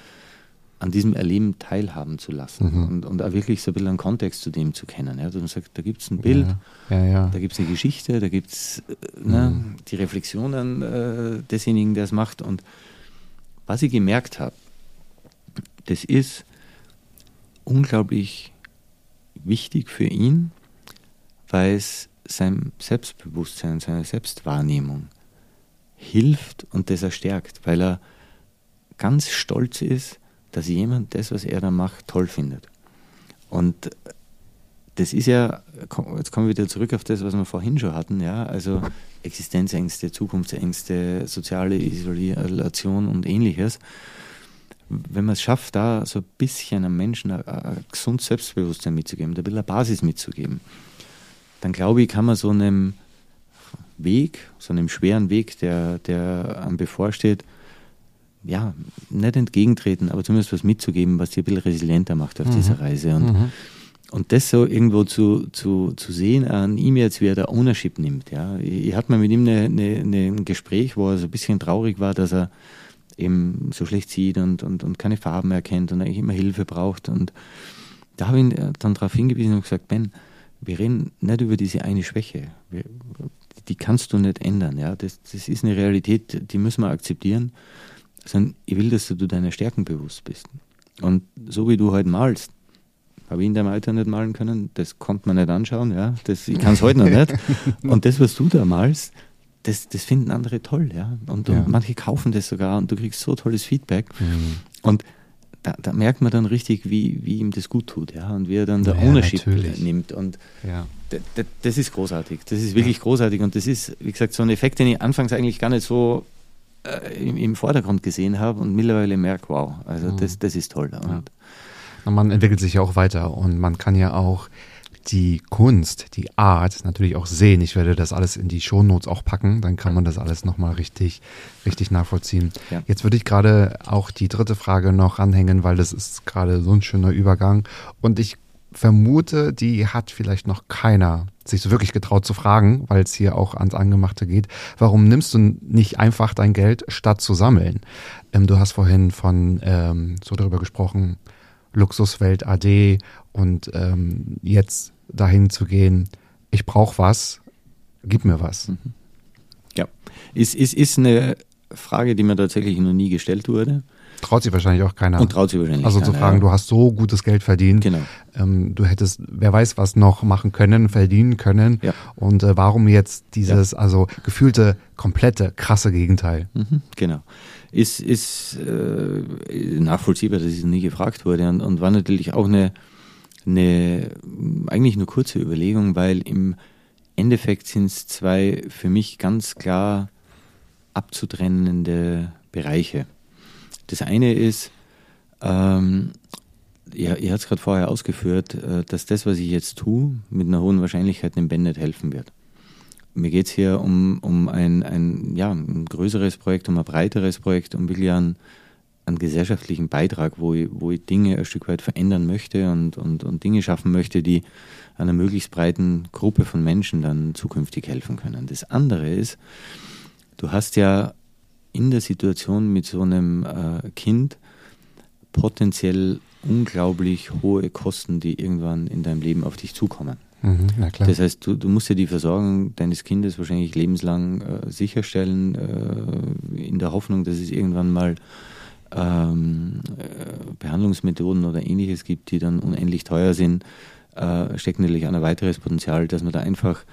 an diesem Erleben teilhaben zu lassen mhm. und, und auch wirklich so ein bisschen einen Kontext zu dem zu kennen. Ja, du sagst, da gibt es ein Bild, ja, ja, da gibt es eine Geschichte, da gibt es äh, ne, mhm. die Reflexionen äh, desjenigen, der es macht. Und was ich gemerkt habe, das ist unglaublich wichtig für ihn, weil es seinem Selbstbewusstsein, seiner Selbstwahrnehmung hilft und das erstärkt, weil er ganz stolz ist, dass jemand das, was er da macht, toll findet. Und das ist ja, jetzt kommen wir wieder zurück auf das, was wir vorhin schon hatten, ja, also Existenzängste, Zukunftsängste, soziale Isolation und ähnliches. Wenn man es schafft, da so ein bisschen einem Menschen ein, ein gesundes Selbstbewusstsein mitzugeben, da will eine Basis mitzugeben, dann glaube ich, kann man so einem Weg, so einem schweren Weg, der, der einem bevorsteht, ja, nicht entgegentreten, aber zumindest was mitzugeben, was dich ein bisschen resilienter macht auf mhm. dieser Reise. Und, mhm. und das so irgendwo zu, zu, zu sehen an ihm jetzt, wie er da Ownership nimmt. Ja. Ich, ich hatte mal mit ihm eine, eine, eine, ein Gespräch, wo er so ein bisschen traurig war, dass er eben so schlecht sieht und, und, und keine Farben erkennt und eigentlich immer Hilfe braucht. Und da habe ich ihn dann darauf hingewiesen und gesagt, Ben, wir reden nicht über diese eine Schwäche. Wir, die kannst du nicht ändern. Ja? Das, das ist eine Realität, die müssen wir akzeptieren sondern ich will, dass du deiner Stärken bewusst bist. Und so wie du heute malst, habe ich in deinem Alter nicht malen können, das konnte man nicht anschauen, ja. Das, ich kann es heute noch nicht. *laughs* Und das, was du da malst, das, das finden andere toll, ja. Und, ja. und manche kaufen das sogar und du kriegst so tolles Feedback. Mhm. Und da, da, merkt man dann richtig, wie, wie ihm das gut tut, ja. Und wie er dann der ja, Ownership natürlich. nimmt. Und ja. das ist großartig. Das ist wirklich großartig. Und das ist, wie gesagt, so ein Effekt, den ich anfangs eigentlich gar nicht so äh, im, im, Vordergrund gesehen habe und mittlerweile merke, wow, also mhm. das, das ist toll. Und
ja. man entwickelt sich ja auch weiter und man kann ja auch die Kunst, die Art natürlich auch sehen. Ich werde das alles in die Shownotes auch packen, dann kann man das alles nochmal richtig, richtig nachvollziehen. Ja. Jetzt würde ich gerade auch die dritte Frage noch anhängen, weil das ist gerade so ein schöner Übergang. Und ich vermute, die hat vielleicht noch keiner sich so wirklich getraut zu fragen, weil es hier auch ans Angemachte geht. Warum nimmst du nicht einfach dein Geld, statt zu sammeln? Ähm, du hast vorhin von ähm, so darüber gesprochen, Luxuswelt AD und ähm, jetzt dahin zu gehen, ich brauche was, gib mir was. Mhm.
Ja, ist, ist, ist eine Frage, die mir tatsächlich noch nie gestellt wurde.
Traut sich wahrscheinlich auch keiner.
Und traut sich wahrscheinlich
Also zu
keiner,
fragen,
ja.
du hast so gutes Geld verdient.
Genau.
Ähm, du hättest, wer weiß, was noch machen können, verdienen können.
Ja.
Und äh, warum jetzt dieses, also gefühlte, komplette, krasse Gegenteil?
Mhm, genau. Ist, ist äh, nachvollziehbar, dass es nie gefragt wurde und, und war natürlich auch eine, eine eigentlich nur kurze Überlegung, weil im Endeffekt sind es zwei für mich ganz klar abzutrennende Bereiche. Das eine ist, ähm, ja, ihr habt es gerade vorher ausgeführt, äh, dass das, was ich jetzt tue, mit einer hohen Wahrscheinlichkeit dem Ben nicht helfen wird. Mir geht es hier um, um ein, ein, ja, ein größeres Projekt, um ein breiteres Projekt, um wirklich einen, einen gesellschaftlichen Beitrag, wo ich, wo ich Dinge ein Stück weit verändern möchte und, und, und Dinge schaffen möchte, die einer möglichst breiten Gruppe von Menschen dann zukünftig helfen können. Das andere ist, du hast ja in der Situation mit so einem äh, Kind potenziell unglaublich hohe Kosten, die irgendwann in deinem Leben auf dich zukommen.
Mhm.
Das heißt, du, du musst ja die Versorgung deines Kindes wahrscheinlich lebenslang äh, sicherstellen, äh, in der Hoffnung, dass es irgendwann mal ähm, äh, Behandlungsmethoden oder ähnliches gibt, die dann unendlich teuer sind, äh, steckt natürlich ein weiteres Potenzial, dass man da einfach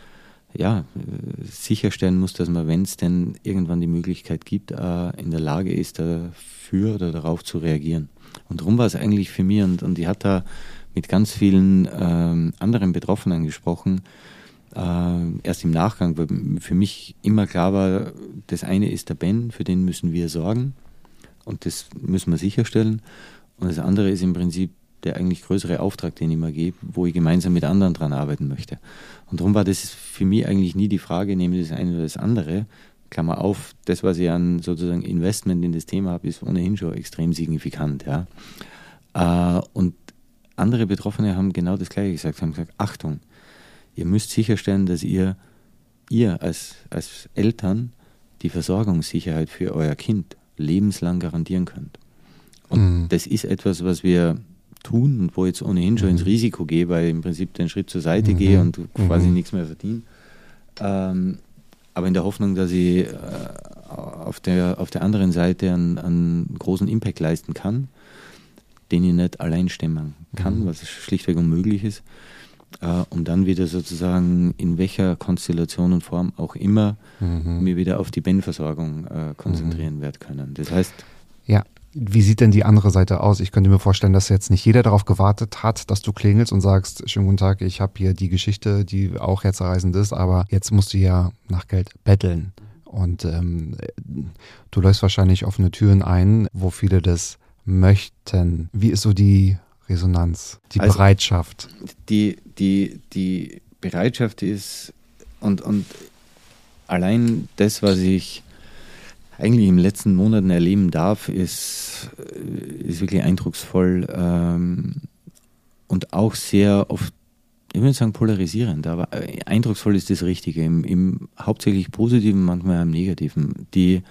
ja, äh, sicherstellen muss, dass man, wenn es denn irgendwann die Möglichkeit gibt, äh, in der Lage ist, dafür oder darauf zu reagieren. Und darum war es eigentlich für mich, und, und ich hatte da mit ganz vielen ähm, anderen Betroffenen gesprochen, äh, erst im Nachgang, weil für mich immer klar war, das eine ist der Ben, für den müssen wir sorgen und das müssen wir sicherstellen. Und das andere ist im Prinzip der eigentlich größere Auftrag, den ich mir gebe, wo ich gemeinsam mit anderen dran arbeiten möchte. Und darum war das für mich eigentlich nie die Frage, nehme ich das eine oder das andere. Klammer auf, das, was ich an sozusagen Investment in das Thema habe, ist ohnehin schon extrem signifikant. Ja. Äh, und andere Betroffene haben genau das Gleiche gesagt, haben gesagt, Achtung, ihr müsst sicherstellen, dass ihr, ihr als, als Eltern die Versorgungssicherheit für euer Kind lebenslang garantieren könnt. Und
Mhm.
das ist etwas, was wir tun und wo ich jetzt ohnehin schon ins Risiko gehe, weil ich im Prinzip den Schritt zur Seite
Mhm.
gehe und quasi
Mhm.
nichts mehr verdiene. Ähm, aber in der Hoffnung, dass ich äh, auf, der, auf der anderen Seite einen, einen großen Impact leisten kann, den ich nicht allein stemmen kann,
Mhm.
was schlichtweg unmöglich ist, äh, um dann wieder sozusagen in welcher Konstellation und Form auch immer
Mhm.
mir wieder auf die Ben-Versorgung äh, konzentrieren werde können. Das heißt,
Ja. Wie sieht denn die andere Seite aus? Ich könnte mir vorstellen, dass jetzt nicht jeder darauf gewartet hat, dass du klingelst und sagst, schönen guten Tag, ich habe hier die Geschichte, die auch herzerreißend ist, aber jetzt musst du ja nach Geld betteln. Und ähm, du läufst wahrscheinlich offene Türen ein, wo viele das möchten. Wie ist so die Resonanz, die
Also-
Bereitschaft?
die, die, die Bereitschaft ist und, und allein das, was ich eigentlich in den letzten Monaten erleben darf, ist, äh, ist wirklich eindrucksvoll ähm, und auch sehr oft, ich würde sagen polarisierend, aber äh, eindrucksvoll ist das Richtige, im, im hauptsächlich positiven, manchmal im negativen. Die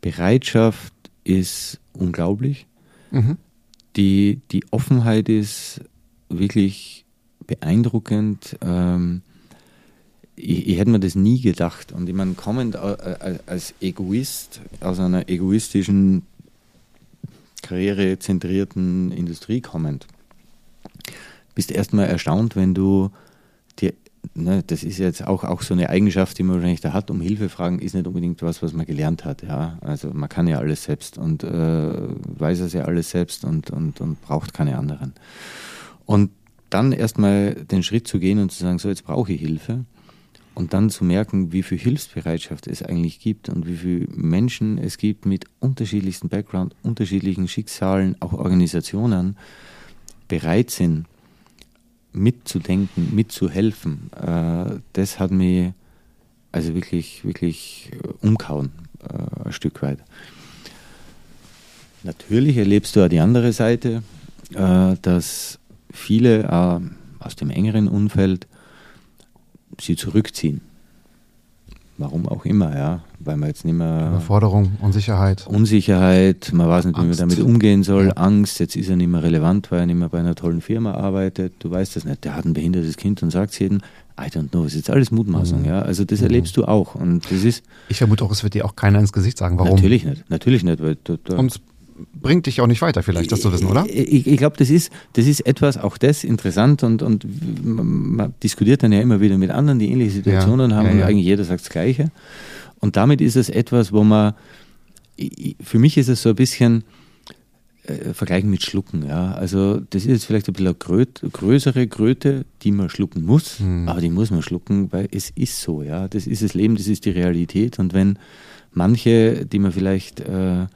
Bereitschaft ist unglaublich
Mhm.
die, die Offenheit ist wirklich beeindruckend. Ähm, ich, ich hätte mir das nie gedacht. Und ich meine, kommend au- äh, als Egoist aus einer egoistischen, karrierezentrierten Industrie kommend, bist erstmal erstaunt, wenn du dir, ne, das ist jetzt auch, auch so eine Eigenschaft, die man wahrscheinlich da hat, um Hilfe fragen, ist nicht unbedingt was, was man gelernt hat. Ja? Also man kann ja alles selbst und äh, weiß es ja alles selbst und, und, und braucht keine anderen. Und dann erstmal den Schritt zu gehen und zu sagen, so jetzt brauche ich Hilfe und dann zu merken, wie viel Hilfsbereitschaft es eigentlich gibt und wie viele Menschen es gibt mit unterschiedlichsten Background, unterschiedlichen Schicksalen, auch Organisationen bereit sind, mitzudenken, mitzuhelfen. Äh, das hat mich also wirklich, wirklich äh, umkauen, äh, ein Stück weit. Natürlich erlebst du auch die andere Seite, dass viele aus dem engeren Umfeld sie zurückziehen. Warum auch immer, ja. Weil man jetzt nicht mehr
Überforderung, Unsicherheit.
Unsicherheit, man weiß nicht, wie man damit umgehen soll,
Ja.
Angst, jetzt ist er nicht mehr relevant, weil er nicht mehr bei einer tollen Firma arbeitet, du weißt das nicht, der hat ein behindertes Kind und sagt es jedem. I don't know, ist jetzt alles Mutmaßung, mhm. ja. Also das erlebst du auch. Und das ist.
Ich vermute auch, es wird dir auch keiner ins Gesicht sagen, warum.
Natürlich nicht, natürlich nicht. Weil
da, da bringt dich auch nicht weiter, vielleicht, das zu wissen, oder?
Ich, ich glaube, das ist, das ist etwas, auch das interessant und, und man diskutiert dann ja immer wieder mit anderen, die ähnliche Situationen ja, haben ja, ja. und eigentlich jeder sagt das Gleiche. Und damit ist es etwas, wo man, für mich ist es so ein bisschen, äh, vergleichen mit Schlucken. Ja. Also das ist jetzt vielleicht ein bisschen eine Gröt, größere Kröte, die man schlucken muss, mhm. aber die muss man schlucken, weil es ist so. Ja. Das ist das Leben, das ist die Realität. Und wenn manche, die man vielleicht äh,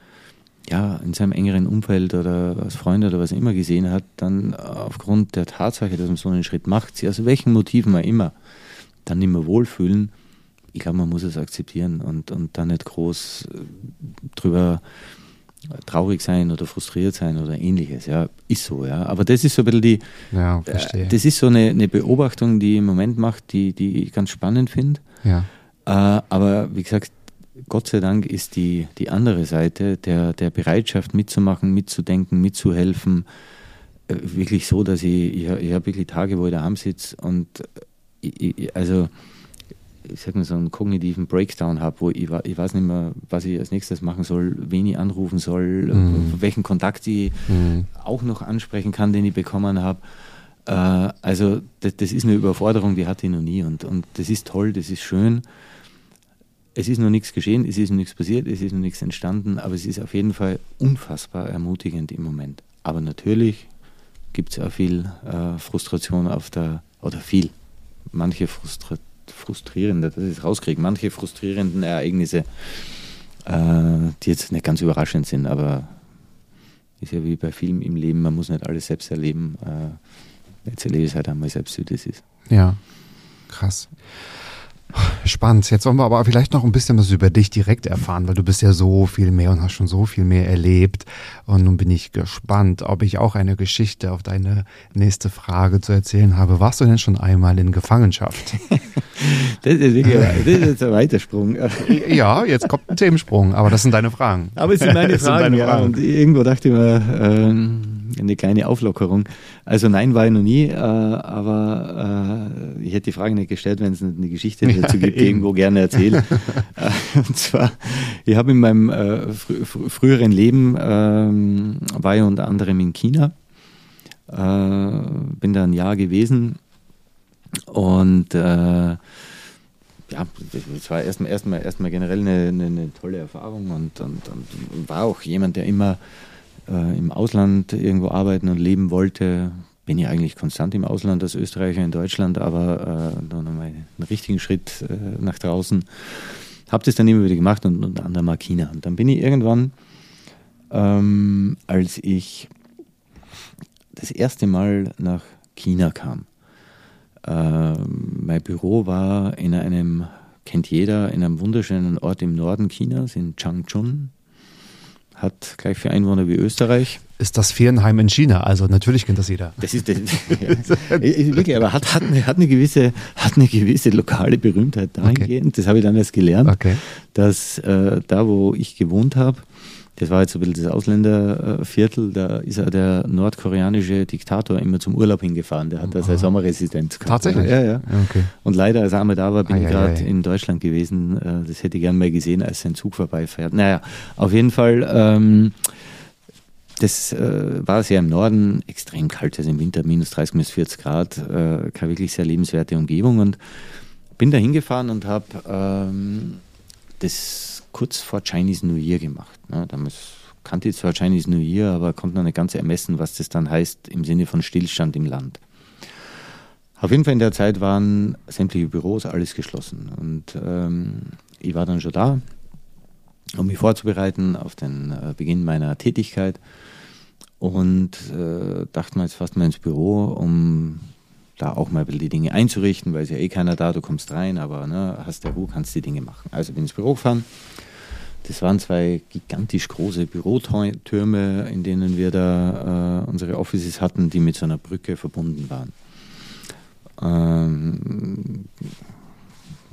ja, in seinem engeren Umfeld oder als Freund oder was immer gesehen hat, dann aufgrund der Tatsache, dass man so einen Schritt macht, sie aus welchen Motiven auch immer, dann nicht mehr wohlfühlen, ich glaube, man muss es akzeptieren und, und dann nicht groß äh, drüber traurig sein oder frustriert sein oder ähnliches. Ja, ist so, ja. Aber das ist so ein bisschen die, ja, verstehe. das ist so eine, eine Beobachtung, die im Moment macht, die, die ich ganz spannend finde.
Ja.
Äh, aber wie gesagt, Gott sei Dank ist die, die andere Seite der, der Bereitschaft mitzumachen, mitzudenken, mitzuhelfen, äh, wirklich so, dass ich, ich, ich habe wirklich Tage, wo ich daheim sitze und ich, also ich sag mal, so einen kognitiven Breakdown habe, wo ich, ich weiß nicht mehr, was ich als nächstes machen soll, wen ich anrufen soll, mhm. welchen Kontakt ich mhm. auch noch ansprechen kann, den ich bekommen habe. Äh, also das, das, ist eine Überforderung, die hatte ich noch nie und, und das ist toll, das ist schön. Es ist noch nichts geschehen, es ist noch nichts passiert, es ist noch nichts entstanden, aber es ist auf jeden Fall unfassbar ermutigend im Moment. Aber natürlich gibt es auch viel äh, Frustration auf der, oder viel, manche Frustration frustrierende, das ist rauskriegen, manche frustrierenden Ereignisse, äh, die jetzt nicht ganz überraschend sind, aber ist ja wie bei Filmen im Leben, man muss nicht alles selbst erleben. Äh, jetzt erlebe ich es halt einmal selbst, wie das ist.
Ja, krass. Spannend. Jetzt wollen wir aber vielleicht noch ein bisschen was über dich direkt erfahren, weil du bist ja so viel mehr und hast schon so viel mehr erlebt. Und nun bin ich gespannt, ob ich auch eine Geschichte auf deine nächste Frage zu erzählen habe. Warst du denn schon einmal in Gefangenschaft? *laughs*
das, ist wirklich, das ist jetzt ein Weitersprung. *laughs*
ja, jetzt kommt ein Themensprung, aber das sind deine Fragen.
Aber es sind meine *laughs* Fragen, sind ja. Fragen. Und irgendwo dachte ich mir, ähm, eine kleine Auflockerung. Also nein, war ich noch nie, äh, aber äh, ich hätte die Frage nicht gestellt, wenn es eine Geschichte dazu gibt, die *laughs* irgendwo gerne erzählen. *laughs* Äh, und zwar, ich habe in meinem äh, fr fr früheren Leben, ähm, war ich unter anderem in China, äh, bin da ein Jahr gewesen. Und äh, ja, es war erstmal erstmal erstmal generell eine, eine, eine tolle Erfahrung und, und, und, war auch jemand, der immer äh, im Ausland irgendwo arbeiten und leben wollte, bin ich eigentlich konstant im Ausland als Österreicher in Deutschland, aber äh, dann nochmal einen richtigen Schritt äh, nach draußen. Habe das dann immer wieder gemacht und unter anderem auch China. Und dann bin ich irgendwann, ähm, als ich das erste Mal nach China kam, äh, mein Büro war in einem, kennt jeder, in einem wunderschönen Ort im Norden Chinas, in Changchun hat gleich viele Einwohner wie Österreich.
Ist das Ferienheim in China? Also natürlich kennt das jeder.
Das ist, das, *laughs* ja. wirklich, aber hat, hat, eine, hat, eine gewisse, hat eine gewisse lokale Berühmtheit dahingehend. Okay. Das habe ich dann erst gelernt, okay. dass äh, da, wo ich gewohnt habe, das war jetzt ein bisschen das Ausländerviertel, da ist ja der nordkoreanische Diktator immer zum Urlaub hingefahren. Der hat da seine Sommerresidenz
gehabt. Tatsächlich?
Ja, ja. Okay. Und leider, als er einmal da war, bin ah, ich gerade in Deutschland gewesen. Äh, das hätte ich gern mal gesehen, als sein Zug vorbeifährt. Naja, auf jeden Fall, ähm, das äh, war sehr im Norden, extrem kalt, also im Winter minus 30, minus 40 Grad, äh, keine wirklich sehr lebenswerte Umgebung und bin da hingefahren und habe ähm, das kurz vor Chinese New Year gemacht. Ne? Damals kannte ich zwar Chinese New Year, aber konnte noch nicht ganz ermessen, was das dann heißt im Sinne von Stillstand im Land. Auf jeden Fall in der Zeit waren sämtliche Büros alles geschlossen und ähm, ich war dann schon da, um mich vorzubereiten auf den äh, Beginn meiner Tätigkeit und äh, dachte mal jetzt fast mal ins Büro, um da auch mal ein bisschen die Dinge einzurichten, weil es ja eh keiner da, du kommst rein, aber ne, hast der Ruhe, kannst die Dinge machen. Also bin ins Büro gefahren. Das waren zwei gigantisch große Bürotürme, in denen wir da äh, unsere Offices hatten, die mit so einer Brücke verbunden waren. Ähm,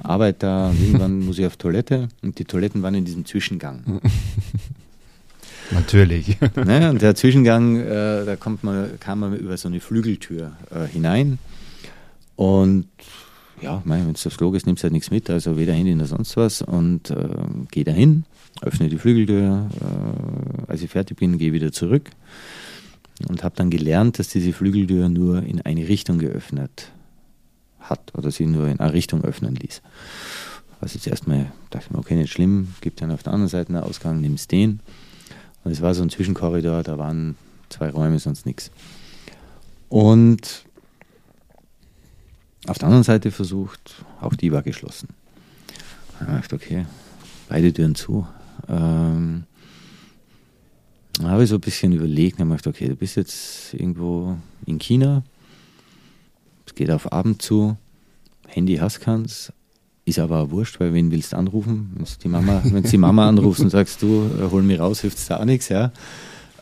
Arbeit da *laughs* irgendwann muss ich auf Toilette und die Toiletten waren in diesem Zwischengang. *laughs*
Natürlich. *laughs*
Ne, und der Zwischengang, äh, da kommt man, kam man über so eine Flügeltür äh, hinein und ja, wenn du aufs Klo gehst, nimmst du halt nichts mit, also weder Handy noch sonst was und äh, gehe dahin, öffne die Flügeltür, äh, als ich fertig bin, gehe wieder zurück und habe dann gelernt, dass diese Flügeltür nur in eine Richtung geöffnet hat oder sie nur in eine Richtung öffnen ließ. Was jetzt erstmal dachte ich mir, okay, nicht schlimm, gibt dann auf der anderen Seite einen Ausgang, nimmst den. Und es war so ein Zwischenkorridor, da waren zwei Räume, sonst nichts. Und auf der anderen Seite versucht, auch die war geschlossen. Ich gedacht, okay, beide Türen zu. Ähm, da habe ich so ein bisschen überlegt, dann habe ich gedacht, okay, du bist jetzt irgendwo in China, es geht auf Abend zu, Handy hast kannst, ist aber auch wurscht, weil wen willst du anrufen? Wenn die Mama, wenn die Mama anrufst und sagst, du, äh, hol mich raus, hilft es da auch nichts, ja.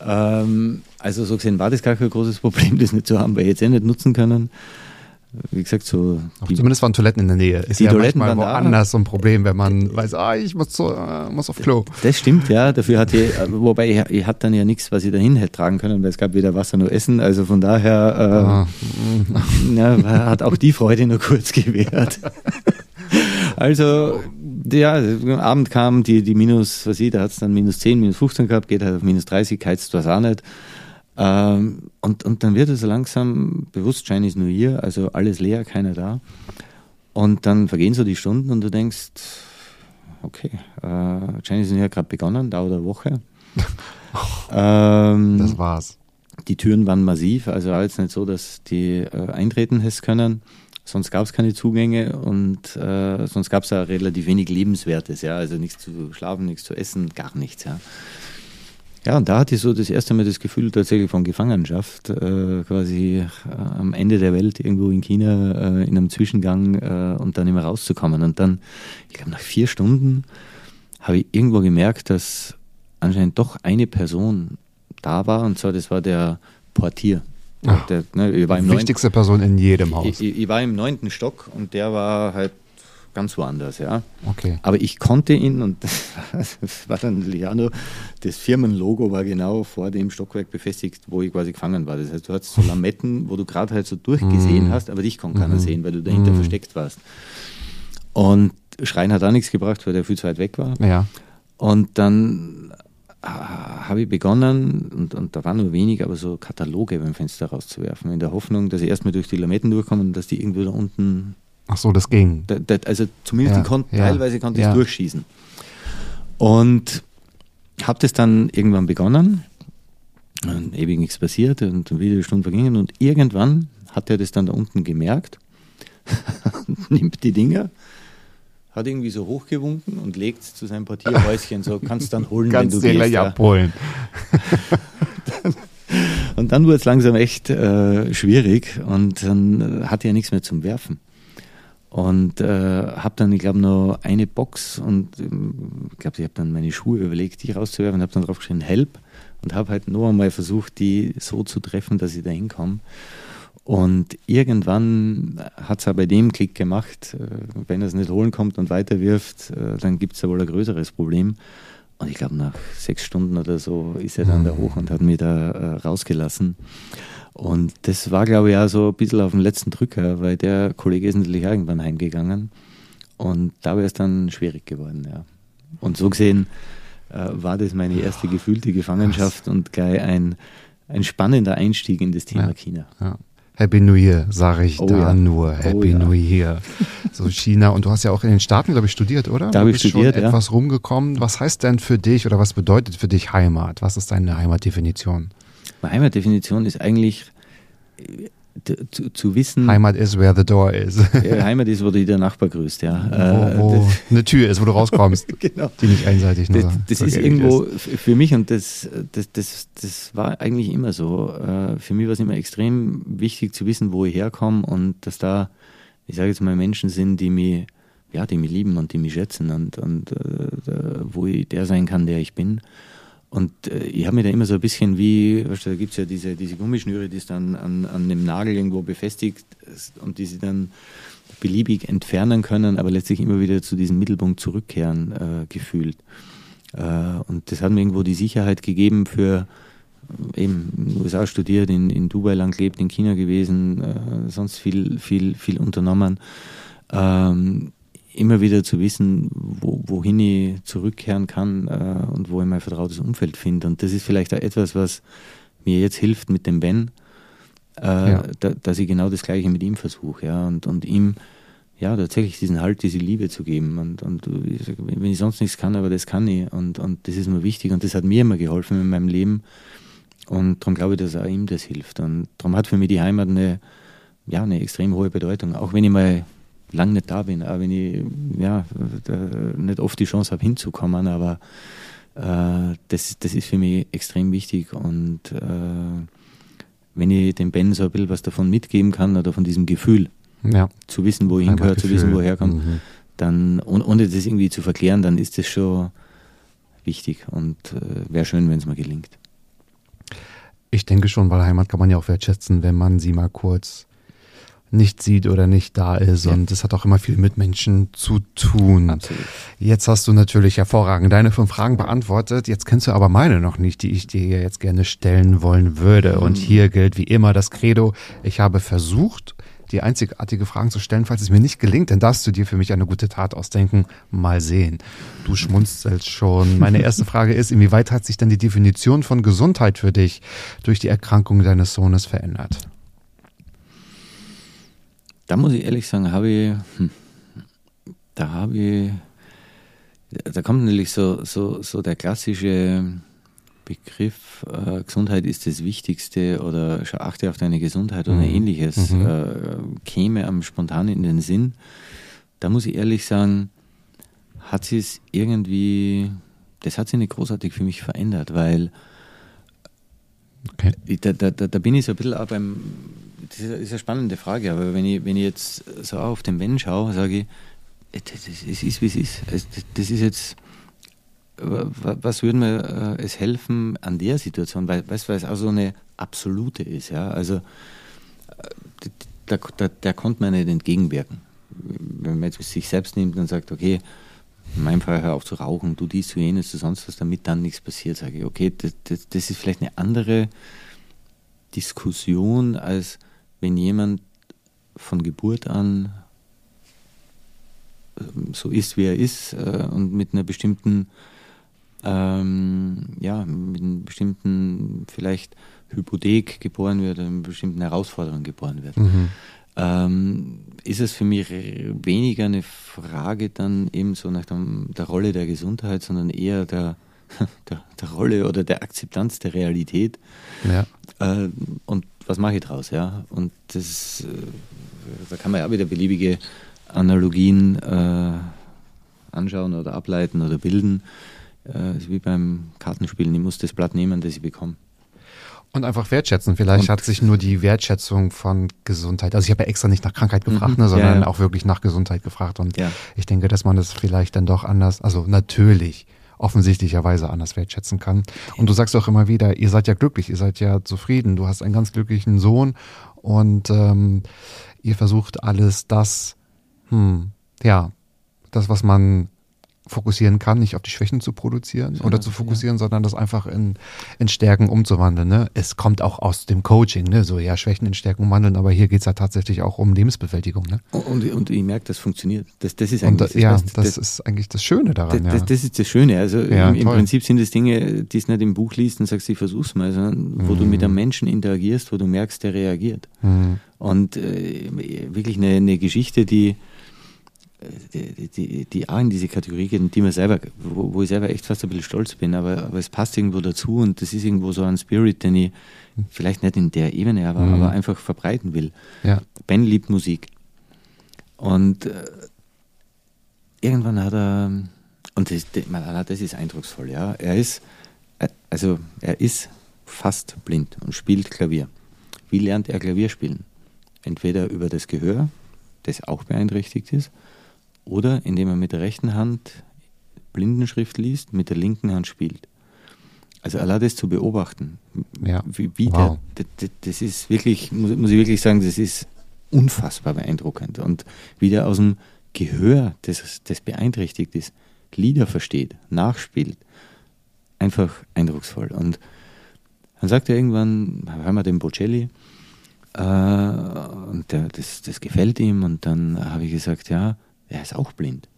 Ähm, also so gesehen war das gar kein großes Problem, *laughs* das nicht zu haben, weil ich jetzt eh nicht nutzen können wie gesagt, so.
Die, zumindest waren Toiletten in der Nähe. Ist die ja Toiletten manchmal woanders so ein Problem, wenn man weiß, ah, ich muss, zu, äh, muss auf Klo.
Das stimmt, ja. Dafür hatte ich, äh, wobei ich, ich hatte dann ja nichts, was ich dahin hätte tragen können, weil es gab weder Wasser noch Essen. Also von daher äh, ah. *laughs* ja, hat auch die Freude nur kurz gewährt. *laughs* also, ja, am Abend kam die, die minus, was ich, da hat es dann minus 10, minus 15 gehabt, geht halt auf minus 30, heizt was auch nicht. Ähm, und, und dann wird es langsam bewusst, Chinese New Year, also alles leer, keiner da. Und dann vergehen so die Stunden und du denkst, okay, äh, Chinese New Year gerade begonnen, dauert eine Woche. *laughs*
ähm, das war's.
Die Türen waren massiv, also war jetzt nicht so, dass die äh, eintreten hätten können. Sonst gab es keine Zugänge und äh, sonst gab es ja relativ wenig Lebenswertes, ja, also nichts zu schlafen, nichts zu essen, gar nichts, ja. Ja, und da hatte ich so das erste Mal das Gefühl tatsächlich von Gefangenschaft, äh, quasi äh, am Ende der Welt irgendwo in China äh, in einem Zwischengang äh, und dann immer rauszukommen. Und dann, ich glaube, nach vier Stunden habe ich irgendwo gemerkt, dass anscheinend doch eine Person da war, und zwar das war der Portier.
Ach, der, ne, im wichtigste neunten, Person in jedem Haus.
Ich, ich, war im neunten Stock und der war halt ganz woanders, ja.
Okay.
Aber ich konnte ihn und *laughs* das war dann Liano, das Firmenlogo war genau vor dem Stockwerk befestigt, wo ich quasi gefangen war. Das heißt, du hattest so Lametten, wo du gerade halt so durchgesehen mm. hast, aber dich kann keiner mm. sehen, weil du dahinter mm. versteckt warst. Und Schreien hat auch nichts gebracht, weil der viel zu weit weg war.
Ja.
Und dann habe ich begonnen, und, und, da waren nur wenig, aber so Kataloge beim Fenster rauszuwerfen, in der Hoffnung, dass ich erstmal durch die Lametten durchkomme und dass die irgendwo da unten
Ach so, das ging.
Da, da, also zumindest ja, konnten, ja, teilweise konnte ich ja. durchschießen. Und habe das dann irgendwann begonnen. Und ewig nichts passiert und wieder eine Stunde vergingen. Und irgendwann hat er das dann da unten gemerkt, *laughs* nimmt die Dinger, hat irgendwie so hochgewunken und legt zu seinem Portierhäuschen. So kannst dann holen,
kannst
wenn du
gehst. Ja. abholen. *laughs*
und dann wurde es langsam echt äh, schwierig und dann äh, hatte er nichts mehr zum Werfen. Und äh, habe dann, ich glaube, noch eine Box und ähm, ich glaube, ich habe dann meine Schuhe überlegt, die rauszuwerfen und habe dann drauf geschrieben, Help. Und habe halt noch einmal versucht, die so zu treffen, dass ich da hinkomme. Und irgendwann hat es auch bei dem Klick gemacht, äh, wenn er es nicht holen kommt und weiterwirft, äh, dann gibt es ja wohl ein größeres Problem. Und ich glaube, nach sechs Stunden oder so ist er dann mhm. da hoch und hat mich da äh, rausgelassen. Und das war, glaube ich, auch so ein bisschen auf dem letzten Drücker, weil der Kollege ist natürlich irgendwann heimgegangen. Und da wäre es dann schwierig geworden, ja. Und so gesehen äh, war das meine erste gefühlte Gefangenschaft und gleich ein, ein spannender Einstieg in das Thema ja, China.
Ja. Happy New Year, sage ich oh, da ja. nur. Oh Happy oh, New Year. *laughs* So China. Und du hast ja auch in den Staaten, glaube ich, studiert, oder?
Da habe ich studiert,
schon ja. etwas rumgekommen. Was heißt denn für dich oder was bedeutet für dich Heimat? Was ist deine Heimatdefinition?
Meine Heimatdefinition ist eigentlich zu, zu, wissen.
Heimat ist where the door is.
Heimat ist, wo dir der Nachbar grüßt,
ja. Wo, wo äh, eine Tür ist, wo du *laughs* rauskommst. genau. Die nicht einseitig
nur. Das, das ist irgendwo ist. für mich und das, das, das, das war eigentlich immer so. Äh, für mich war es immer extrem wichtig zu wissen, wo ich herkomme und dass da, ich sage jetzt mal, Menschen sind, die mich, ja, die mich lieben und die mich schätzen und, und wo ich der sein kann, der ich bin. Und äh, ich habe mir da immer so ein bisschen wie, weißt du, da gibt es ja diese, diese Gummischnüre, die ist dann an, an einem Nagel irgendwo befestigt und die sie dann beliebig entfernen können, aber letztlich immer wieder zu diesem Mittelpunkt zurückkehren äh, gefühlt. Äh, und das hat mir irgendwo die Sicherheit gegeben für äh, eben in den USA studiert, in, in Dubai lang gelebt, in China gewesen, äh, sonst viel, viel, viel unternommen. ähm, immer wieder zu wissen, wo, wohin ich zurückkehren kann äh, und wo ich mein vertrautes Umfeld finde. Und das ist vielleicht auch etwas, was mir jetzt hilft mit dem Ben, äh, ja. da, dass ich genau das Gleiche mit ihm versuche. Ja, und, und ihm ja, tatsächlich diesen Halt, diese Liebe zu geben. Und, und ich sag, wenn ich sonst nichts kann, aber das kann ich. Und, und das ist mir wichtig und das hat mir immer geholfen in meinem Leben. Und darum glaube ich, dass auch ihm das hilft. Und darum hat für mich die Heimat eine, ja, eine extrem hohe Bedeutung. Auch wenn ich mal lang nicht da bin, auch wenn ich ja, nicht oft die Chance habe hinzukommen, aber äh, das, das ist für mich extrem wichtig. Und äh, wenn ich dem Ben so ein bisschen was davon mitgeben kann oder von diesem Gefühl, ja. zu wissen, wo ich hingehöre, zu wissen, woher kommt, mhm. dann, ohne das irgendwie zu verklären, dann ist das schon wichtig und äh, wäre schön, wenn es mal gelingt.
Ich denke schon, weil Heimat kann man ja auch wertschätzen, wenn man sie mal kurz nicht sieht oder nicht da ist. Ja. Und das hat auch immer viel mit Menschen zu tun. Absolut. Jetzt hast du natürlich hervorragend deine fünf Fragen beantwortet. Jetzt kennst du aber meine noch nicht, die ich dir jetzt gerne stellen wollen würde. Und mhm. hier gilt wie immer das Credo. Ich habe versucht, die einzigartige Fragen zu stellen, falls es mir nicht gelingt, dann darfst du dir für mich eine gute Tat ausdenken. Mal sehen. Du schmunzelst schon. Meine *laughs* erste Frage ist, inwieweit hat sich denn die Definition von Gesundheit für dich durch die Erkrankung deines Sohnes verändert?
Da muss ich ehrlich sagen, habe ich, hm, da habe ich, da kommt natürlich so, so, so der klassische Begriff, äh, Gesundheit ist das Wichtigste oder achte auf deine Gesundheit oder mhm. ähnliches, mhm. äh, käme am spontan in den Sinn. Da muss ich ehrlich sagen, hat sich es irgendwie, das hat sich nicht großartig für mich verändert, weil okay. da, da, da, da bin ich so ein bisschen auch beim, das ist eine spannende Frage, aber wenn ich, wenn ich jetzt so auf den Ben schaue, sage ich, es ist, wie es ist. Das ist jetzt was würde mir äh, es helfen an der Situation, weil, weißt, weil es auch so eine absolute ist. Ja? Also äh, da, da, da konnte man nicht entgegenwirken. Wenn man jetzt sich selbst nimmt und sagt, okay, in meinem Fall hör auf zu rauchen, du dies, du jenes, du sonst was, damit dann nichts passiert, sage ich, okay, das, das, das ist vielleicht eine andere Diskussion, als wenn jemand von Geburt an ähm, so ist, wie er ist äh, und mit einer bestimmten ähm, ja, mit einem bestimmten vielleicht Hypothek geboren wird, einer bestimmten Herausforderung geboren wird. Mhm. Ähm, ist es für mich weniger eine Frage dann eben so nach dem, der Rolle der Gesundheit, sondern eher der, *laughs* der, der Rolle oder der Akzeptanz der Realität. Ja. Äh, und was mache ich draus, ja? Und das, äh, da kann man ja auch wieder beliebige Analogien äh, anschauen oder ableiten oder bilden äh, wie beim Kartenspielen. Ich muss das Blatt nehmen, das ich bekomme.
Und einfach wertschätzen. Vielleicht und hat sich nur die Wertschätzung von Gesundheit. Also ich habe ja extra nicht nach Krankheit gefragt, mhm, ne, sondern ja, ja. auch wirklich nach Gesundheit gefragt. Und ja. ich denke, dass man das vielleicht dann doch anders, also natürlich offensichtlicherweise anders wertschätzen kann. Und du sagst auch immer wieder, ihr seid ja glücklich, ihr seid ja zufrieden, du hast einen ganz glücklichen Sohn und ähm, ihr versucht alles das, hm, ja, das, was man fokussieren kann, nicht auf die Schwächen zu produzieren oder zu fokussieren, ja. sondern das einfach in, in Stärken umzuwandeln. Ne? Es kommt auch aus dem Coaching, ne? so ja, Schwächen in Stärken umwandeln, aber hier geht es ja tatsächlich auch um Lebensbewältigung. Ne?
Und, und ich merke, das funktioniert. Das, das ist eigentlich
und, das, ja, das, das, ist eigentlich das Schöne daran.
Das, ja. das, ist das Schöne. Also ja, im, im Prinzip sind es Dinge, die es nicht im Buch liest und sagst, ich versuch's mal, sondern wo mhm. du mit einem Menschen interagierst, wo du merkst, der reagiert. Mhm. Und äh, wirklich eine, eine Geschichte, die die, die, die auch in diese Kategorie geht, die man selber, wo, wo, ich selber echt fast ein bisschen stolz bin, aber, aber es passt irgendwo dazu und das ist irgendwo so ein Spirit, den ich vielleicht nicht in der Ebene, aber, mhm. aber einfach verbreiten will. Ja. Ben liebt Musik. Und äh, irgendwann hat er, und das, das ist eindrucksvoll, ja, er ist, äh, also er ist fast blind und spielt Klavier. Wie lernt er Klavier spielen? Entweder über das Gehör, das auch beeinträchtigt ist, oder indem er mit der rechten Hand Blindenschrift liest, mit der linken Hand spielt. Also allein das zu beobachten, ja. wie, wie wow. der, das, das ist wirklich, muss, ich wirklich sagen, das ist unfassbar beeindruckend. Und wie der aus dem Gehör, das, das beeinträchtigt ist, Lieder versteht, nachspielt, einfach eindrucksvoll. Und dann sagt er irgendwann, hören wir den Bocelli, Äh, und der, das, das gefällt ihm. Und dann habe ich gesagt, ja, er ist auch blind.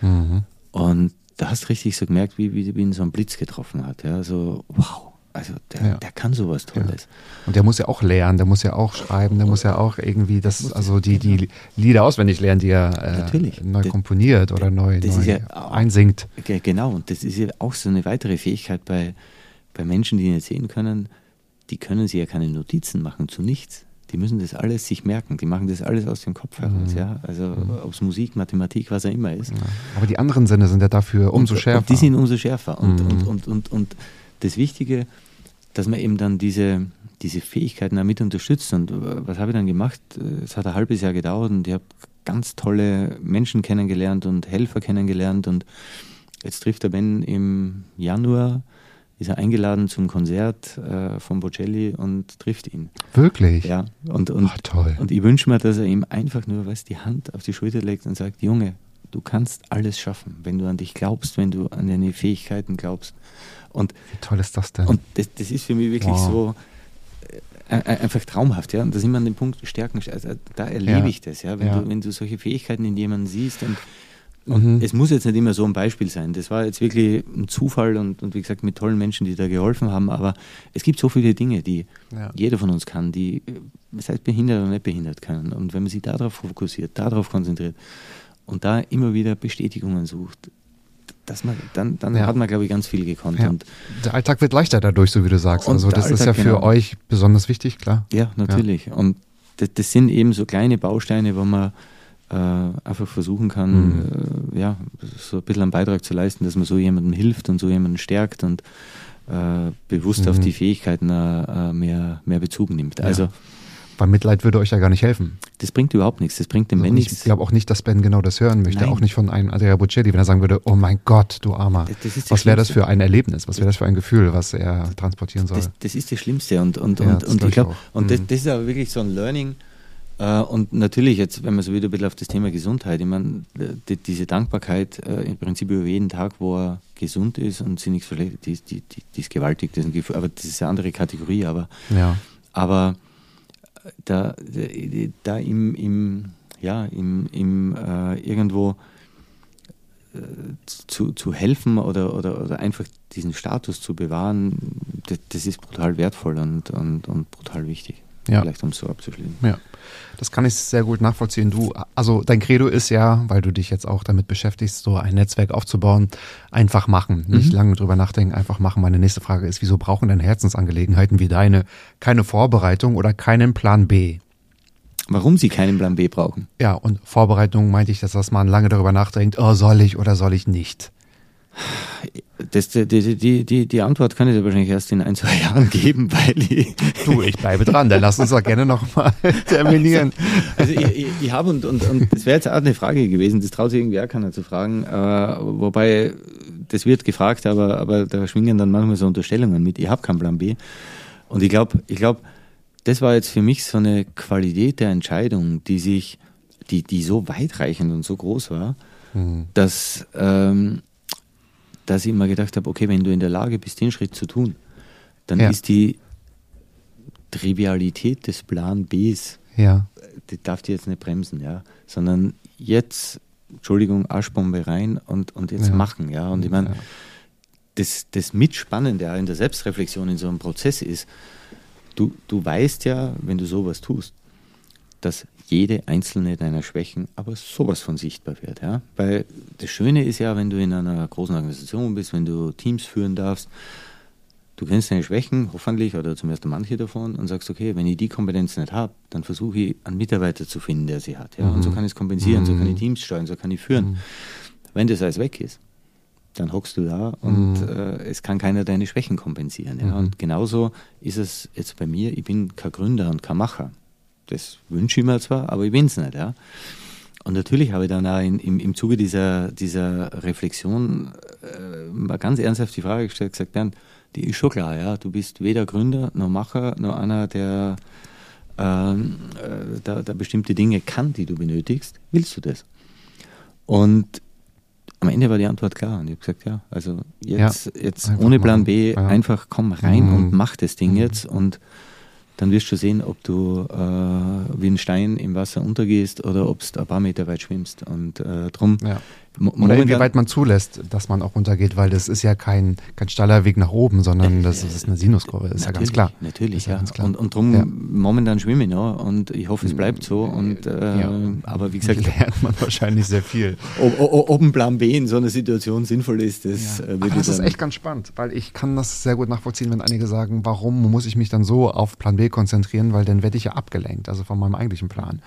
Mhm.
Und da hast du richtig so gemerkt, wie, wie, wie ihn so ein Blitz getroffen hat. Ja, so, wow, also der,
Ja.
der kann sowas Tolles.
Und der muss ja auch lernen, der muss ja auch schreiben, der muss ja auch irgendwie das, also die, die Lieder auswendig lernen, die er äh, neu
Das-
komponiert oder neu, neu
ja auch-
einsingt.
Ge- Genau, und das ist ja auch so eine weitere Fähigkeit bei, bei Menschen, die nicht sehen können. Die können sich ja keine Notizen machen zu nichts. Die müssen das alles sich merken. Die machen das alles aus dem Kopf heraus.
Mhm.
Ja? Also ob es Musik, Mathematik, was auch immer ist.
Aber die anderen Sinne sind ja dafür umso
und,
schärfer.
Und die sind umso schärfer. Und,
Mhm.
und, und, und, und das Wichtige, dass man eben dann diese, diese Fähigkeiten damit unterstützt. Und äh, was habe ich dann gemacht? Es hat ein halbes Jahr gedauert und ich habe ganz tolle Menschen kennengelernt und Helfer kennengelernt. Und jetzt trifft der Ben im Januar, ist er eingeladen zum Konzert äh, von Bocelli und trifft ihn.
Wirklich?
Ja, und, und,
Ach, toll.
und ich wünsche mir, dass er ihm einfach nur was die Hand auf die Schulter legt und sagt, Junge, du kannst alles schaffen, wenn du an dich glaubst, wenn du an deine Fähigkeiten glaubst. Und,
Wie toll ist das denn?
und das, das ist für mich wirklich
Wow.
so äh, einfach traumhaft. Ja? Und da sind wir an dem Punkt Stärken, also da erlebe
Ja.
ich das. Ja? Wenn,
Ja.
Du, wenn du solche Fähigkeiten in jemandem siehst und und
Mhm.
es muss jetzt nicht immer so ein Beispiel sein. Das war jetzt wirklich ein Zufall und, und wie gesagt mit tollen Menschen, die da geholfen haben. Aber es gibt so viele Dinge, die
Ja.
jeder von uns kann, die, sei es behindert oder nicht behindert kann. Und wenn man sich darauf fokussiert, darauf konzentriert und da immer wieder Bestätigungen sucht, dass man, dann, dann
Ja.
hat man, glaube ich, ganz viel gekonnt.
Ja.
Und
Der Alltag wird leichter dadurch, so wie du sagst.
Und
Also das ist ja
Alltag,
für
genau.
euch besonders wichtig, klar.
ja, natürlich. Und das, das sind eben so kleine Bausteine, wo man äh, einfach versuchen kann, äh, ja, so ein bisschen einen Beitrag zu leisten, dass man so jemandem hilft und so jemanden stärkt und äh, bewusst auf
Mhm.
die Fähigkeiten äh, mehr, mehr Bezug nimmt. Also
Weil Mitleid würde euch ja gar nicht helfen.
das bringt überhaupt nichts. Das bringt dem
Also
Ben
ich
nichts.
glaube auch nicht, dass Ben genau das hören möchte.
Nein.
Auch nicht von einem Andrea Bocelli, wenn er sagen würde, oh mein Gott, du Armer. Was wäre das für ein Erlebnis? Was wäre das für ein Gefühl, was er transportieren soll?
Das, das ist das Schlimmste und, und,
Ja,
und, und ich glaube, und das,
Mhm.
das ist aber wirklich so ein Learning. Äh, und natürlich, jetzt, wenn man so wieder ein bisschen auf das Thema Gesundheit, ich meine, die, diese Dankbarkeit äh, im Prinzip über jeden Tag, wo er gesund ist und sich nichts verschlechtert, die, ist- die, die, ist gewaltig, das ist ein aber das ist eine andere Kategorie, aber,
ja.
aber da, da im, im, ja, im, im äh, irgendwo äh, zu, zu helfen oder, oder, oder einfach diesen Status zu bewahren, das, das ist brutal wertvoll und, und, und brutal wichtig.
Ja.
Vielleicht um es so abzuschließen.
Ja, das kann ich sehr gut nachvollziehen. Du, also dein Credo ist ja, weil du dich jetzt auch damit beschäftigst, so ein Netzwerk aufzubauen, einfach machen, nicht
Mhm.
lange drüber nachdenken, einfach machen. Meine nächste Frage ist, wieso brauchen denn Herzensangelegenheiten wie deine keine Vorbereitung oder keinen Plan B?
Warum sie keinen Plan B brauchen?
Ja, und Vorbereitung meinte ich, dass, dass man lange darüber nachdenkt, oh, soll ich oder soll ich nicht?
Das, die, die, die, die, Antwort kann ich dir wahrscheinlich erst in ein, zwei Jahren geben, weil ich,
Du, ich bleibe dran, dann lass uns doch gerne nochmal *laughs* terminieren.
Also ich, ich, ich habe und, und, und das wäre jetzt auch eine Frage gewesen, das traut sich irgendwie auch keiner zu fragen, äh, wobei das wird gefragt, aber, aber da schwingen dann manchmal so Unterstellungen mit, ich habe keinen Plan B. Und ich glaube, ich glaube, das war jetzt für mich so eine Qualität der Entscheidung, die sich, die, die so weitreichend und so groß war,
Hm.
dass, ähm, dass ich immer gedacht habe, okay, wenn du in der Lage bist, den Schritt zu tun, dann
Ja.
ist die Trivialität des Plan Bs
Ja,
die darf die jetzt nicht bremsen, ja, sondern jetzt, Entschuldigung, Arschbombe rein und, und jetzt
Ja.
machen, ja. Und ich meine,
Ja.
das, das Mitspannende in der Selbstreflexion in so einem Prozess ist, du, du weißt ja, wenn du sowas tust, dass jede einzelne deiner Schwächen aber sowas von sichtbar wird, ja. Weil das Schöne ist ja, wenn du in einer großen Organisation bist, wenn du Teams führen darfst, du kennst deine Schwächen, hoffentlich, oder zumindest manche davon, und sagst, okay, wenn ich die Kompetenz nicht habe, dann versuche ich, einen Mitarbeiter zu finden, der sie hat. Ja? Und so
Mhm.
kann ich es kompensieren, so kann ich
Mhm.
Teams steuern, so kann ich führen.
Mhm.
Wenn das alles weg ist, dann hockst du da und
Mhm.
äh, es kann keiner deine Schwächen kompensieren. Ja?
Mhm.
Und genauso ist es jetzt bei mir, ich bin kein Gründer und kein Macher. Das wünsche ich mir zwar, aber ich bin es nicht. Ja? Und natürlich habe ich dann auch in, im, im Zuge dieser, dieser Reflexion äh, mal ganz ernsthaft die Frage gestellt, gesagt, Bernd, die ist schon klar, ja, du bist weder Gründer noch Macher noch einer, der ähm, äh, da, da bestimmte Dinge kann, die du benötigst. Willst du das? Und am Ende war die Antwort klar und ich habe gesagt, ja, also jetzt, jetzt
einfach
ohne Plan. B
Ja.
einfach komm rein
Mhm.
und mach das Ding
Mhm.
jetzt und dann wirst du sehen, ob du äh, wie ein Stein im Wasser untergehst oder ob du ein paar Meter weit schwimmst. Und äh, drum
ja. Oder inwieweit man zulässt, dass man auch runtergeht, weil das ist ja kein, kein steiler Weg nach oben, sondern das, das ist eine Sinuskurve, ist ja ganz klar.
Natürlich, ja. ja. Klar. Und, und drum ja. momentan schwimme ich noch und ich hoffe, es bleibt so. Und, äh, ja. Aber wie gesagt, *laughs*
lernt man wahrscheinlich sehr viel.
Ob, ob, ob, ein Plan B in so einer Situation sinnvoll ist, das,
ja. äh, das ist echt ganz spannend, weil ich kann das sehr gut nachvollziehen, wenn einige sagen, warum muss ich mich dann so auf Plan B konzentrieren, weil dann werde ich ja abgelenkt, also von meinem eigentlichen Plan.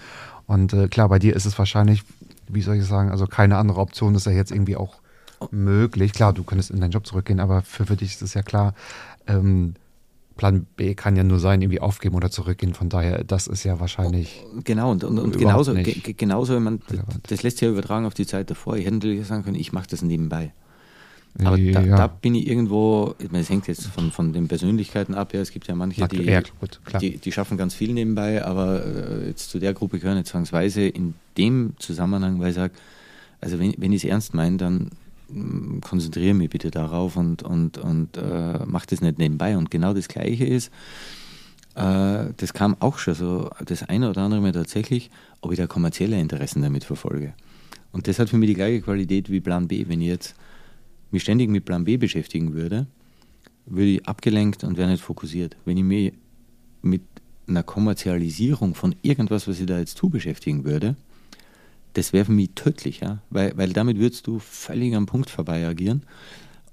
Und äh, klar, bei dir ist es wahrscheinlich wie soll ich sagen, also keine andere Option ist ja jetzt irgendwie auch möglich. Klar, du könntest in deinen Job zurückgehen, aber für, für dich ist es ja klar, ähm, Plan B kann ja nur sein, irgendwie aufgeben oder zurückgehen. Von daher, das ist ja wahrscheinlich.
Genau, und, und, und genauso, genauso, wenn man, das lässt sich ja übertragen auf die Zeit davor. Ich hätte natürlich sagen können, ich mache das nebenbei. Aber ja. da, da, bin ich irgendwo, ich meine, es hängt jetzt von, von den Persönlichkeiten ab, ja, es gibt ja manche, die, ja, gut, die, die, schaffen ganz viel nebenbei, aber äh, jetzt zu der Gruppe gehören jetzt zwangsweise in dem Zusammenhang, weil ich sage, also wenn, wenn ich es ernst meine, dann mm, konzentriere mich bitte darauf und, und, und äh, mach das nicht nebenbei. Und genau das Gleiche ist, äh, das kam auch schon so das eine oder andere Mal tatsächlich, ob ich da kommerzielle Interessen damit verfolge. Und das hat für mich die gleiche Qualität wie Plan B. Wenn ich jetzt mich ständig mit Plan B beschäftigen würde, würde ich abgelenkt und wäre nicht fokussiert. Wenn ich mich mit einer Kommerzialisierung von irgendwas, was ich da jetzt tue, beschäftigen würde, das wäre für mich tödlich, ja? weil, weil damit würdest du völlig am Punkt vorbei agieren.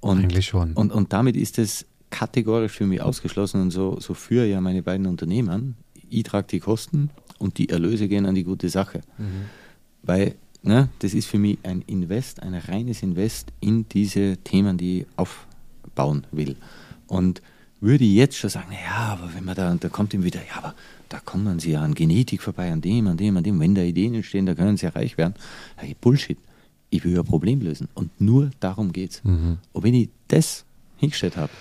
Und,
Eigentlich schon.
Und, und damit ist es kategorisch für mich ausgeschlossen und so, so führe ja meine beiden Unternehmen. Ich trage die Kosten und die Erlöse gehen an die gute Sache. Mhm. Weil Ne? Das ist für mich ein Invest, ein reines Invest in diese Themen, die ich aufbauen will. Und würde ich jetzt schon sagen, ja, aber wenn man da, da kommt ihm wieder, ja, aber da kommen sie ja an Genetik vorbei, an dem, an dem, an dem, wenn da Ideen entstehen, da können sie ja reich werden. Hey, Bullshit. Ich will ja ein Problem lösen. Und nur darum geht's. Mhm. Und wenn ich das hingestellt habe,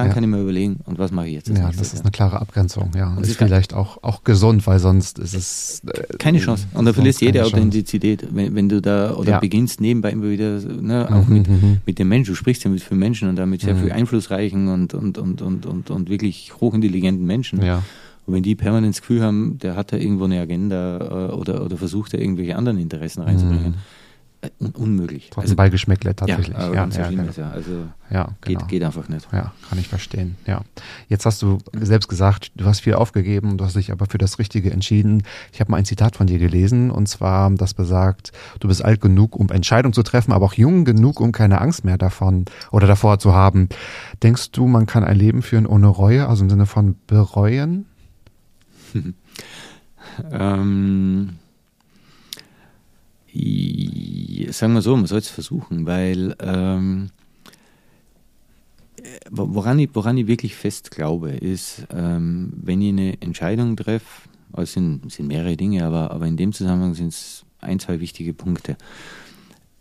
dann ja. kann ich mir überlegen, und was mache ich jetzt?
Ja, das ist eine klare Abgrenzung, ja. Und ist vielleicht auch, auch gesund, weil sonst ist es.
Äh, keine Chance. Und da verlierst jede Authentizität, wenn, wenn du da oder ja. beginnst nebenbei immer wieder, ne, auch mhm, mit, mhm. mit dem Menschen, du sprichst ja mit vielen Menschen und damit sehr mhm. viel einflussreichen und, und, und, und, und, und wirklich hochintelligenten Menschen.
Ja.
Und wenn die permanent das Gefühl haben, der hat da irgendwo eine Agenda äh, oder, oder versucht da irgendwelche anderen Interessen reinzubringen, mhm un unmöglich.
Trotzdem also, Beigeschmäckle tatsächlich.
Ja, ja, ja, genau. ja, Also
ja,
genau. geht, geht einfach nicht.
Ja, kann ich verstehen. Ja. Jetzt hast du selbst gesagt, du hast viel aufgegeben, du hast dich aber für das Richtige entschieden. Ich habe mal ein Zitat von dir gelesen und zwar, das besagt, du bist alt genug, um Entscheidungen zu treffen, aber auch jung genug, um keine Angst mehr davon oder davor zu haben. Denkst du, man kann ein Leben führen ohne Reue, also im Sinne von bereuen? *laughs*
ähm sagen wir so, man soll es versuchen, weil ähm, woran, ich, woran ich wirklich fest glaube, ist, ähm, wenn ich eine Entscheidung treffe, also es sind, sind mehrere Dinge, aber, aber in dem Zusammenhang sind es ein, zwei wichtige Punkte.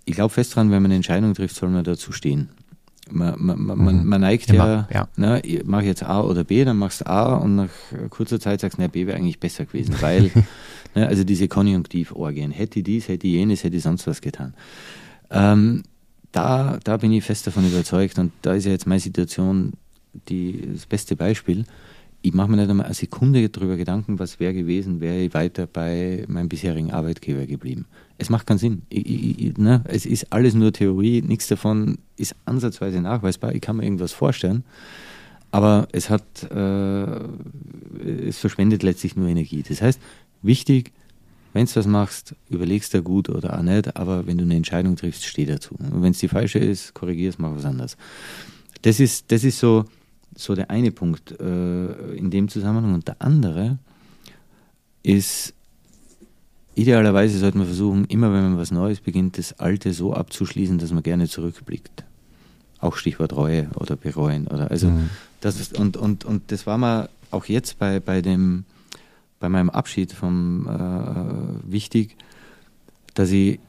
Ich glaube fest daran, wenn man eine Entscheidung trifft, soll man dazu stehen. Man, man, man, mhm. man neigt Immer, ja, ja. Ne, mache jetzt A oder B, dann machst du A und nach kurzer Zeit sagst du, B wäre eigentlich besser gewesen, *laughs* weil Ne? Also diese Konjunktivorgien. Hätte dies, hätte jenes, hätte sonst was getan. Ähm, da, da bin ich fest davon überzeugt und da ist ja jetzt meine Situation die, das beste Beispiel. Ich mache mir nicht einmal eine Sekunde darüber Gedanken, was wäre gewesen, wäre ich weiter bei meinem bisherigen Arbeitgeber geblieben. Es macht keinen Sinn. Ich, ich, ne? Es ist alles nur Theorie, nichts davon ist ansatzweise nachweisbar. Ich kann mir irgendwas vorstellen, aber es hat, äh, es verschwendet letztlich nur Energie. Das heißt, Wichtig, wenn du das machst, überlegst du gut oder auch nicht, aber wenn du eine Entscheidung triffst, steh dazu. Und wenn es die falsche ist, korrigier es, mach was anderes. Das ist, das ist so, so der eine Punkt äh, in dem Zusammenhang. Und der andere ist, idealerweise sollte man versuchen, immer wenn man was Neues beginnt, das Alte so abzuschließen, dass man gerne zurückblickt. Auch Stichwort Reue oder Bereuen. Oder, also mhm. das ist, und, und, und das war mal auch jetzt bei, bei dem bei meinem Abschied vom äh, wichtig, dass ich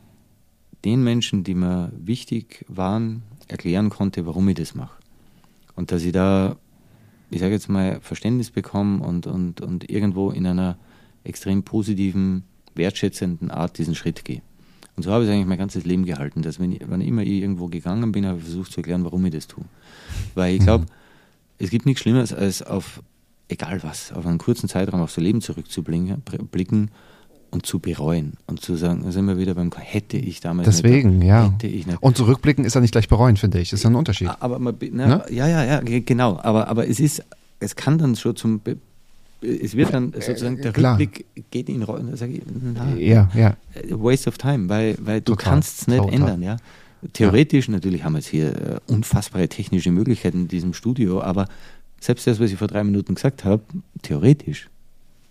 den Menschen, die mir wichtig waren, erklären konnte, warum ich das mache. Und dass ich da, ich sage jetzt mal, Verständnis bekomme und, und, und irgendwo in einer extrem positiven, wertschätzenden Art diesen Schritt gehe. Und so habe ich es eigentlich mein ganzes Leben gehalten, dass wenn, ich, wann immer ich irgendwo gegangen bin, habe ich versucht zu erklären, warum ich das tue. Weil ich glaube, mhm. es gibt nichts Schlimmeres, als auf egal was, auf einen kurzen Zeitraum aufs Leben zurückzublicken und zu bereuen und zu sagen, da sind wir wieder beim, hätte ich damals
Deswegen,
nicht,
ja.
hätte ich nicht.
Und zurückblicken ist ja nicht gleich bereuen, finde ich. Das ist ja ein Unterschied.
Aber man, na,
Ne?
ja, ja, ja, ge- genau. Aber, aber es ist, es kann dann schon zum, es wird dann sozusagen, der
klar.
Rückblick geht in Rollen, da sage ich, na,
Ja, ja.
waste of time, weil, weil du kannst es nicht
total.
ändern, ja. Theoretisch, natürlich haben wir jetzt hier äh, unfassbare technische Möglichkeiten in diesem Studio, aber selbst das, was ich vor drei Minuten gesagt habe, theoretisch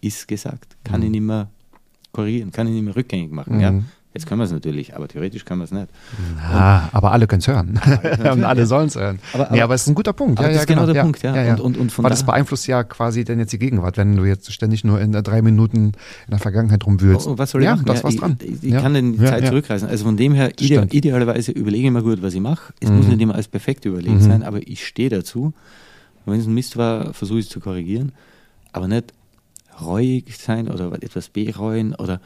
ist gesagt, kann ich nicht mehr korrigieren, kann ich nicht mehr rückgängig machen, ja.
Mhm.
Jetzt können wir es natürlich, aber theoretisch können wir es nicht.
Ah, aber alle können es hören. *laughs* und alle
ja.
sollen es hören.
Aber-
nee,
aber-
aber es ist ein guter Punkt.
aber
ja,
das
ja,
ist genau der
ja,
Punkt, ja. Und- und- und von
Weil das beeinflusst ja quasi dann jetzt die Gegenwart, wenn du jetzt ständig nur in drei Minuten in der Vergangenheit rumwühlst.
Oh, was soll ich
ja,
machen?
da ist
Ja,
was
ich,
dran.
Ich, ich
ja.
kann denn die
ja,
Zeit
ja.
zurückreisen. Also von dem her,
Das
ide
stimmt.
idealerweise überlege ich mir gut, was ich mache. Es
Mhm.
muss nicht immer alles perfekt überlegt
Mhm.
sein, aber ich stehe dazu. Und wenn es ein Mist war, versuche ich es zu korrigieren. Aber nicht reuig sein oder etwas bereuen oder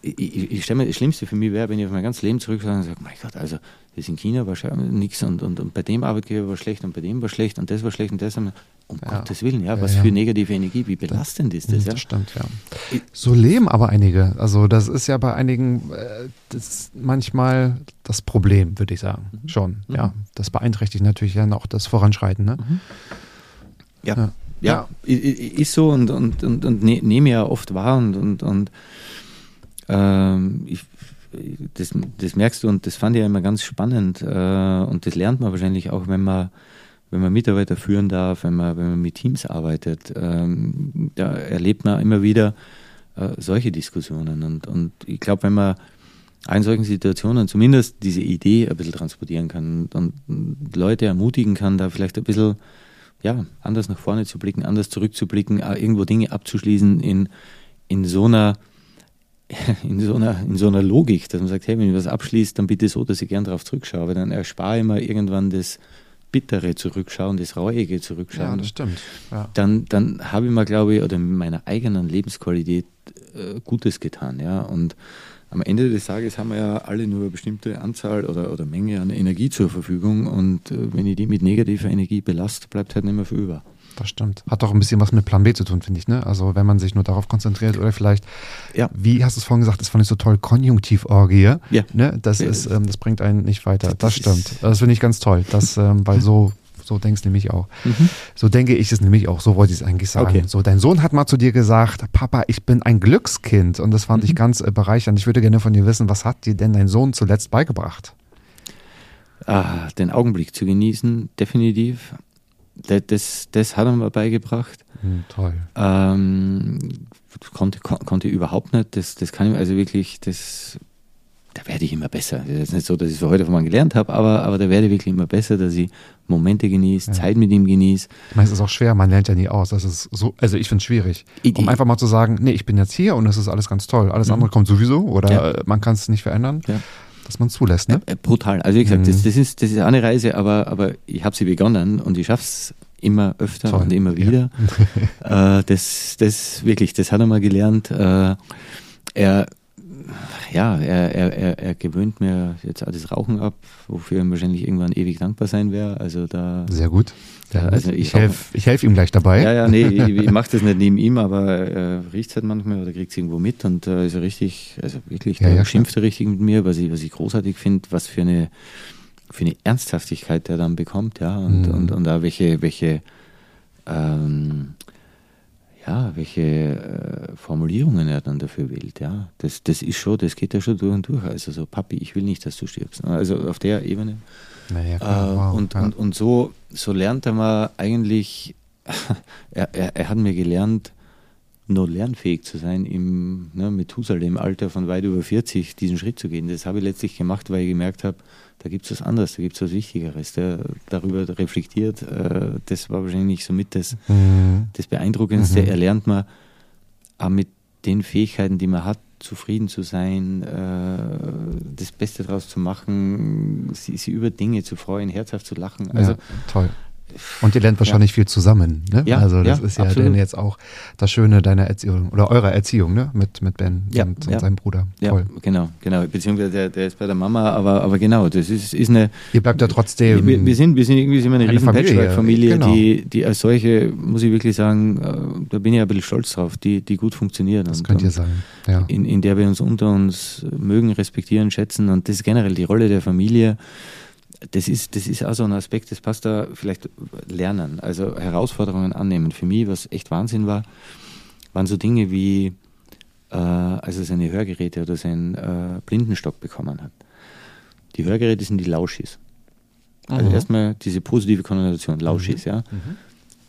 ich, ich, ich stelle mir, das Schlimmste für mich wäre, wenn ich auf mein ganzes Leben zurückschaue und sage, mein Gott, also das in China war schon nichts und, und, und bei dem Arbeitgeber war schlecht und bei dem war schlecht und das war schlecht und das um
Ja.
Gottes Willen, ja, was
Ja, ja.
für negative Energie, wie belastend ist das,
Das
ja?
stimmt, ja. So leben aber einige. Also das ist ja bei einigen äh, das manchmal das Problem, würde ich sagen.
Mhm.
Schon, ja. Das beeinträchtigt natürlich dann auch das Voranschreiten. Ne?
Ja.
Ja.
Ja, ist so und, und, und, und ne, nehme ja oft wahr und, und, und ähm, ich, das, das merkst du und das fand ich ja immer ganz spannend äh, und das lernt man wahrscheinlich auch, wenn man, wenn man Mitarbeiter führen darf, wenn man, wenn man mit Teams arbeitet. Ähm, da erlebt man immer wieder äh, solche Diskussionen und, und ich glaube, wenn man in solchen Situationen zumindest diese Idee ein bisschen transportieren kann und, und Leute ermutigen kann, da vielleicht ein bisschen ja, anders nach vorne zu blicken, anders zurückzublicken, äh, irgendwo Dinge abzuschließen in, in so einer *laughs* in so, einer, in so einer Logik, dass man sagt, hey, wenn ich was abschließt, dann bitte so, dass ich gern darauf zurückschaue, weil dann erspare ich mir irgendwann das Bittere zurückschauen, das Reuige zurückschauen.
stimmt. Ja.
dann, dann habe ich mir, glaube ich, oder mit meiner eigenen Lebensqualität äh, Gutes getan. Ja? Und am Ende des Tages haben wir ja alle nur eine bestimmte Anzahl oder, oder Menge an Energie zur Verfügung und äh, wenn ich die mit negativer Energie belaste, bleibt halt nicht mehr viel über.
Das stimmt. Hat doch ein bisschen was mit Plan B zu tun, finde ich. Ne? Also wenn man sich nur darauf konzentriert oder vielleicht,
Ja.
wie hast du es vorhin gesagt, das fand ich so toll, Konjunktivorgie.
Ja.
Ne? Das,
Ja.
ist, ähm, das bringt einen nicht weiter. Das,
Das
stimmt.
ist-
Das finde ich ganz toll. Das, ähm, weil so, so denkst du nämlich auch.
Mhm.
So denke ich es nämlich auch. So wollte ich es eigentlich sagen.
Okay.
So, dein Sohn hat mal zu dir gesagt, Papa, ich bin ein Glückskind. Und das fand
Mhm.
ich ganz äh, bereichernd. Ich würde gerne von dir wissen, was hat dir denn dein Sohn zuletzt beigebracht?
Ah, den Augenblick zu genießen, definitiv. Das, das, hat er mir beigebracht.
Hm, toll.
Ähm, konnte, kon, konnte überhaupt nicht. Das, das kann ich also wirklich, das, da werde ich immer besser. Das ist nicht so, dass ich es für heute von mal gelernt habe, aber, aber da werde ich wirklich immer besser, dass ich Momente genieße,
Ja.
Zeit mit ihm genieße.
Ich meine, es ist auch schwer, man lernt ja nie aus. Das ist so, also ich finde es schwierig.
Ich-
Um einfach mal zu sagen, nee, ich bin jetzt hier und es ist alles ganz toll. Alles
Mhm.
andere kommt sowieso oder
Ja.
äh, man kann es nicht verändern,
Ja.
dass man zulässt, ne?
Äh, äh, brutal. Also wie gesagt,
Mhm.
das, das, ist, das ist eine Reise, aber, aber ich habe sie begonnen und ich schaffe es immer öfter
Toll.
und immer
Ja.
wieder. *laughs* äh, das, das wirklich, das hat er mal gelernt. Äh, er, ja, er, er, er, er gewöhnt mir jetzt das Rauchen ab, wofür er wahrscheinlich irgendwann ewig dankbar sein wäre. Also da
Sehr gut.
Ja,
gut.
also ich
ich helfe helf ihm gleich dabei.
Ja, ja, nee, *laughs* ich, ich mache das nicht neben ihm, aber er riecht halt manchmal oder kriegt es irgendwo mit und äh, ist er richtig, also wirklich,
Ja, ja,
schimpft er richtig mit mir, was ich, was ich großartig finde, was für eine, für eine Ernsthaftigkeit der dann bekommt, ja, und,
Mhm.
und, und auch welche, welche, ähm, ja, welche äh, Formulierungen er dann dafür wählt, ja. Das, das ist schon, das geht ja schon durch und durch. Also so, Papi, ich will nicht, dass du stirbst. Also auf der Ebene.
Naja,
Äh,
klar, wow,
und,
ja.
und, und so, so lernt er mal eigentlich, *laughs* er, er, er hat mir gelernt, nur lernfähig zu sein, im ne, Methusalem-Alter von weit über 40 diesen Schritt zu gehen. Das habe ich letztlich gemacht, weil ich gemerkt habe, da gibt es was anderes, da gibt es was Wichtigeres. Der darüber reflektiert, äh, das war wahrscheinlich somit das,
Mhm.
das Beeindruckendste.
Mhm.
Er lernt mal auch mit den Fähigkeiten, die man hat, zufrieden zu sein, äh, das Beste daraus zu machen, sie, sie über Dinge zu freuen, herzhaft zu lachen. Also
ja, toll. Und ihr lernt wahrscheinlich ja. viel zusammen, ne?
Ja,
also das
ja,
ist ja
absolut.
dann jetzt auch das Schöne deiner Erziehung oder eurer Erziehung, ne? Mit, mit Ben
Ja,
und, und seinem Bruder.
Ja,
Toll.
genau, genau. Beziehungsweise der, der ist bei der Mama, aber, aber genau, das ist, ist eine.
Ihr bleibt ja trotzdem.
wir, wir, sind, wir sind irgendwie sind wir eine,
eine
riesen
Familie,
Patchwork-Familie,
genau.
die, die als solche, muss ich wirklich sagen, äh, da bin ich ein bisschen stolz drauf, die, die gut funktioniert.
das könnt ihr sein. Ja.
in, in der wir uns unter uns mögen, respektieren, schätzen. Und das ist generell die Rolle der Familie. Das ist, das ist auch so ein Aspekt, das passt da vielleicht lernen, also Herausforderungen annehmen. Für mich, was echt Wahnsinn war, waren so Dinge wie, äh, als er seine Hörgeräte oder seinen äh, Blindenstock bekommen hat. Die Hörgeräte sind die Lauschis. Also
Aha.
erstmal diese positive Konnotation, Lauschis, ja.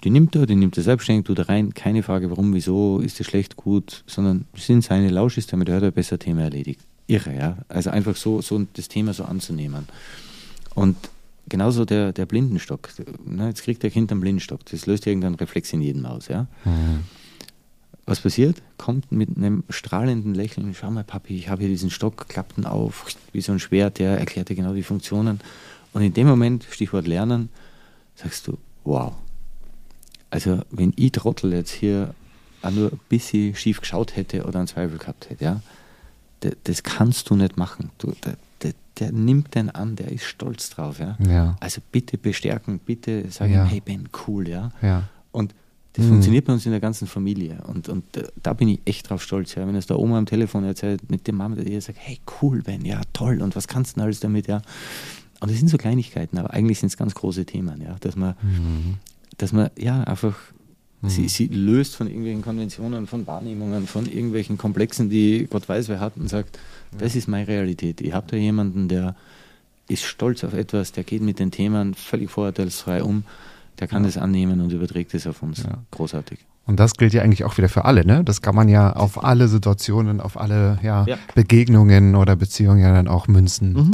Die nimmt er, die nimmt er selbstständig, tut er rein, keine Frage, warum, wieso, ist es schlecht, gut, sondern sind seine Lauschis, damit hört er besser Thema erledigt. Irre, ja. Also einfach so, so das Thema so anzunehmen. Und genauso der, der Blindenstock. Ne, jetzt kriegt der Kind einen Blindenstock. Das löst irgendeinen Reflex in jedem aus, ja.
Mhm.
Was passiert? Kommt mit einem strahlenden Lächeln, schau mal, Papi, ich habe hier diesen Stock, klappt ihn auf, wie so ein Schwert, der erklärt dir genau die Funktionen. Und in dem Moment, Stichwort Lernen, sagst du, wow. Also, wenn ich Trottel jetzt hier auch nur ein bisschen schief geschaut hätte oder einen Zweifel gehabt hätte, ja, das, das kannst du nicht machen. Du, der, der, der nimmt den an, der ist stolz drauf, ja.
Ja.
Also bitte bestärken, bitte sagen,
Ja.
hey Ben, cool, ja.
Ja.
Und das
Mhm.
funktioniert bei uns in der ganzen Familie. Und, und äh, da bin ich echt drauf stolz. Ja. Wenn es der Oma am Telefon erzählt, mit der Mama, die ihr sagt, hey, cool, Ben, ja, toll, und was kannst du denn alles damit, ja. Und das sind so Kleinigkeiten, aber eigentlich sind es ganz große Themen, ja. Dass man,
Mhm.
dass man ja einfach sie, sie löst von irgendwelchen Konventionen, von Wahrnehmungen, von irgendwelchen Komplexen, die Gott weiß, wer hat, und sagt, das ist meine Realität. Ich habe da jemanden, der ist stolz auf etwas, der geht mit den Themen völlig vorurteilsfrei um, der kann das annehmen und überträgt es auf uns.
Ja.
Großartig.
Und das gilt ja eigentlich auch wieder für alle, ne? Das kann man ja auf alle Situationen, auf alle ja,
Ja.
Begegnungen oder Beziehungen ja dann auch münzen.
Mhm.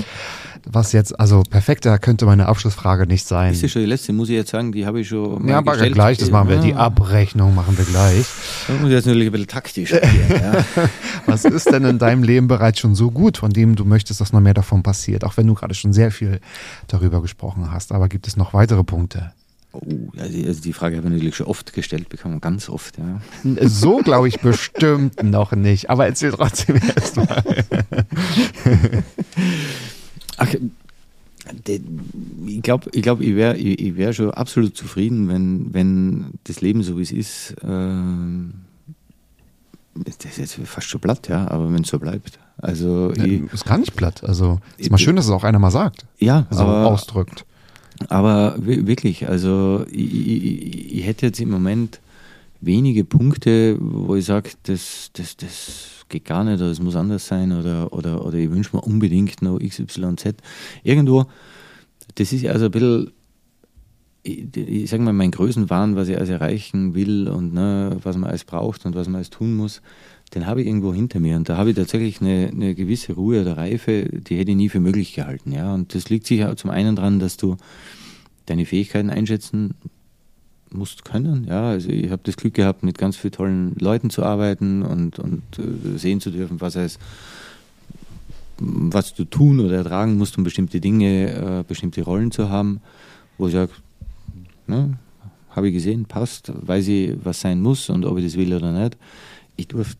Was jetzt, also perfekter könnte meine Abschlussfrage nicht sein.
Ist ja schon die letzte, muss ich jetzt sagen, die habe ich schon.
Ja, aber
gestellt.
gleich, das machen wir. Die
Ja,
Abrechnung machen wir gleich.
Da muss ich jetzt natürlich ein bisschen taktisch agieren, ja. *laughs*
Was ist denn in deinem Leben bereits schon so gut, von dem du möchtest, dass noch mehr davon passiert? Auch wenn du gerade schon sehr viel darüber gesprochen hast. Aber gibt es noch weitere Punkte?
Oh, also also die Frage habe ich natürlich schon oft gestellt bekommen, ganz oft, ja.
So glaube ich bestimmt noch nicht. Aber erzähl trotzdem erst mal. *laughs*
Ach, ich glaube, ich, glaub, ich wäre ich, ich wär schon absolut zufrieden, wenn, wenn das Leben so wie es ist, ähm, das ist jetzt fast schon platt, ja, aber wenn es so bleibt. Also, ich,
Ist gar nicht platt. Also ist mal schön, dass es auch einer mal sagt.
ja,
So
aber,
ausdrückt.
Aber wi- wirklich, also ich, ich, ich hätte jetzt im Moment wenige Punkte, wo ich sage, das, das, das geht gar nicht oder es muss anders sein oder, oder, oder ich wünsche mir unbedingt noch XYZ. Irgendwo, das ist also ein bisschen, ich, ich sage mal, mein Größenwahn, was ich alles erreichen will und ne, was man alles braucht und was man alles tun muss, den habe ich irgendwo hinter mir. Und da habe ich tatsächlich eine, eine gewisse Ruhe oder Reife, die hätte ich nie für möglich gehalten. Ja? Und das liegt sicher zum einen daran, dass du deine Fähigkeiten einschätzen musst können. Ja, also ich habe das Glück gehabt, mit ganz vielen tollen Leuten zu arbeiten und, und äh, sehen zu dürfen, was heißt, was du tun oder ertragen musst, um bestimmte Dinge, äh, bestimmte Rollen zu haben, wo ich sage, ne, habe ich gesehen, passt, weiß ich, was sein muss und ob ich das will oder nicht. Ich durfte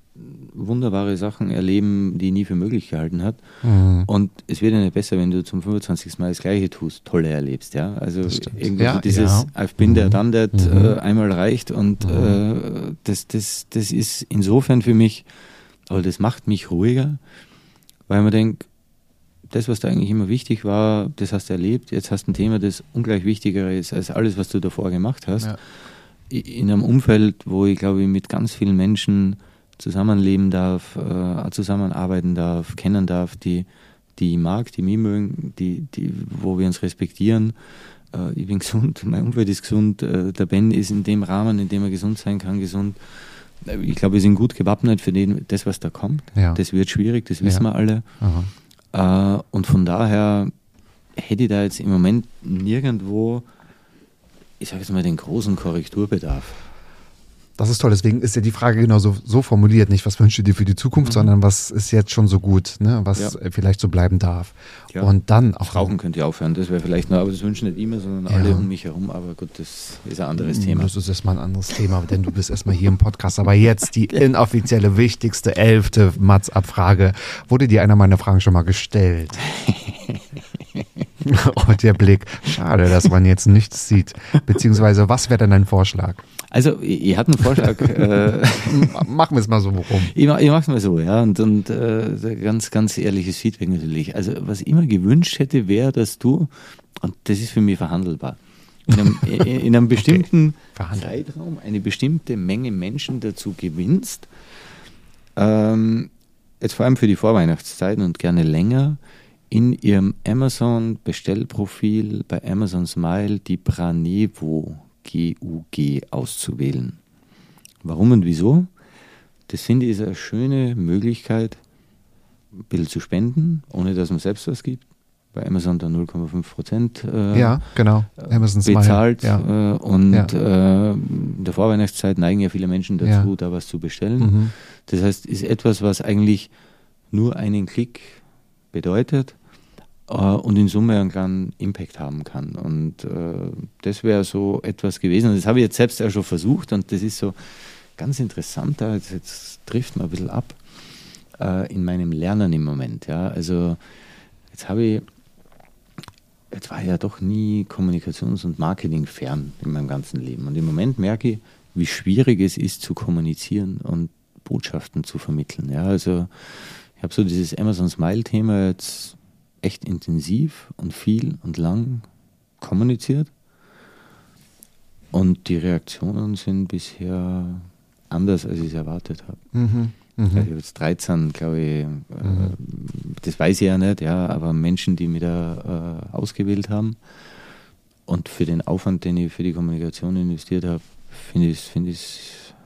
wunderbare Sachen erleben, die ich nie für möglich gehalten hat.
Mhm.
Und es wird ja nicht besser, wenn du zum 25. Mal das Gleiche tust, tolle erlebst, ja. Also irgendwie
Ja,
so dieses
ja.
I've been there,
Mhm.
done that
Mhm.
äh, einmal reicht und äh, das, das, das ist insofern für mich, aber das macht mich ruhiger, weil man denkt, das, was da eigentlich immer wichtig war, das hast du erlebt, jetzt hast du ein Thema, das ungleich wichtiger ist als alles, was du davor gemacht hast.
Ja.
In einem Umfeld, wo ich glaube, ich mit ganz vielen Menschen zusammenleben darf, äh, zusammenarbeiten darf, kennen darf, die, die ich mag, die mich mögen, die, die, wo wir uns respektieren. Äh, ich bin *laughs* gesund, mein Umfeld ist gesund, äh, der Ben ist in dem Rahmen, in dem er gesund sein kann, gesund. Äh, Ich glaube, wir sind gut gewappnet für den, das, was da kommt.
Ja.
Das wird schwierig, das wissen
Ja.
wir alle.
Aha.
Äh, und von daher hätte ich da jetzt im Moment nirgendwo, ich sage jetzt mal, den großen Korrekturbedarf.
Das ist toll. Deswegen ist ja die Frage genau so, so formuliert. Nicht, was wünschst du dir für die Zukunft,
Mhm.
sondern was ist jetzt schon so gut, ne? was
Ja.
äh, vielleicht so bleiben darf.
Ja.
Und dann auch
Rauchen könnt ihr aufhören, das wäre vielleicht noch, aber das wünschen nicht immer, sondern
Ja.
alle um mich herum. Aber gut, das ist ein anderes Thema.
Das ist erstmal ein anderes Thema, denn du bist erstmal hier im Podcast. Aber jetzt die inoffizielle, wichtigste, elfte Mats-Abfrage. Wurde dir einer meiner Fragen schon mal gestellt? *laughs* Und der Blick. Schade, dass man jetzt nichts sieht. Beziehungsweise, was wäre denn dein Vorschlag?
Also, ich, hatte einen Vorschlag. *laughs* äh,
Machen wir es mal so rum.
Ich, ich mach's mal so, ja, und, und äh, ganz, ganz ehrliches Feedback natürlich. Also, was ich immer gewünscht hätte, wäre, dass du, und das ist für mich verhandelbar, in einem, in, in einem *laughs* bestimmten
verhandeln.
Zeitraum eine bestimmte Menge Menschen dazu gewinnst, ähm, jetzt vor allem für die Vorweihnachtszeit und gerne länger, in ihrem Amazon-Bestellprofil bei Amazon Smile die Branevo GUG auszuwählen. Warum und wieso? Das finde ich ist eine schöne Möglichkeit, ein bisschen zu spenden, ohne dass man selbst was gibt. Bei Amazon dann 0,5 Prozent äh,
Ja, genau. Amazon
bezahlt.
Ja.
Äh, und
Ja.
äh, in der Vorweihnachtszeit neigen ja viele Menschen dazu,
Ja.
da was zu bestellen.
Mhm.
Das heißt, ist etwas, was eigentlich nur einen Klick bedeutet und in Summe einen kleinen Impact haben kann. Und äh, das wäre so etwas gewesen. Und das habe ich jetzt selbst auch schon versucht und das ist so ganz interessant. Jetzt, jetzt trifft man ein bisschen ab äh, in meinem Lernen im Moment. Ja. Also jetzt habe ich jetzt war ich ja doch nie kommunikations- und marketingfern in meinem ganzen Leben. Und im Moment merke ich, wie schwierig es ist zu kommunizieren und Botschaften zu vermitteln. Ja, also ich habe so dieses Amazon Smile-Thema jetzt echt intensiv und viel und lang kommuniziert. Und die Reaktionen sind bisher anders, als ich es erwartet habe.
Mhm.
Ja, Ich
Mhm.
habe jetzt 13, glaube ich, äh, das weiß ich ja nicht, ja, aber Menschen, die mich da äh, ausgewählt haben. Und für den Aufwand, den ich für die Kommunikation investiert habe, finde ich es find ich's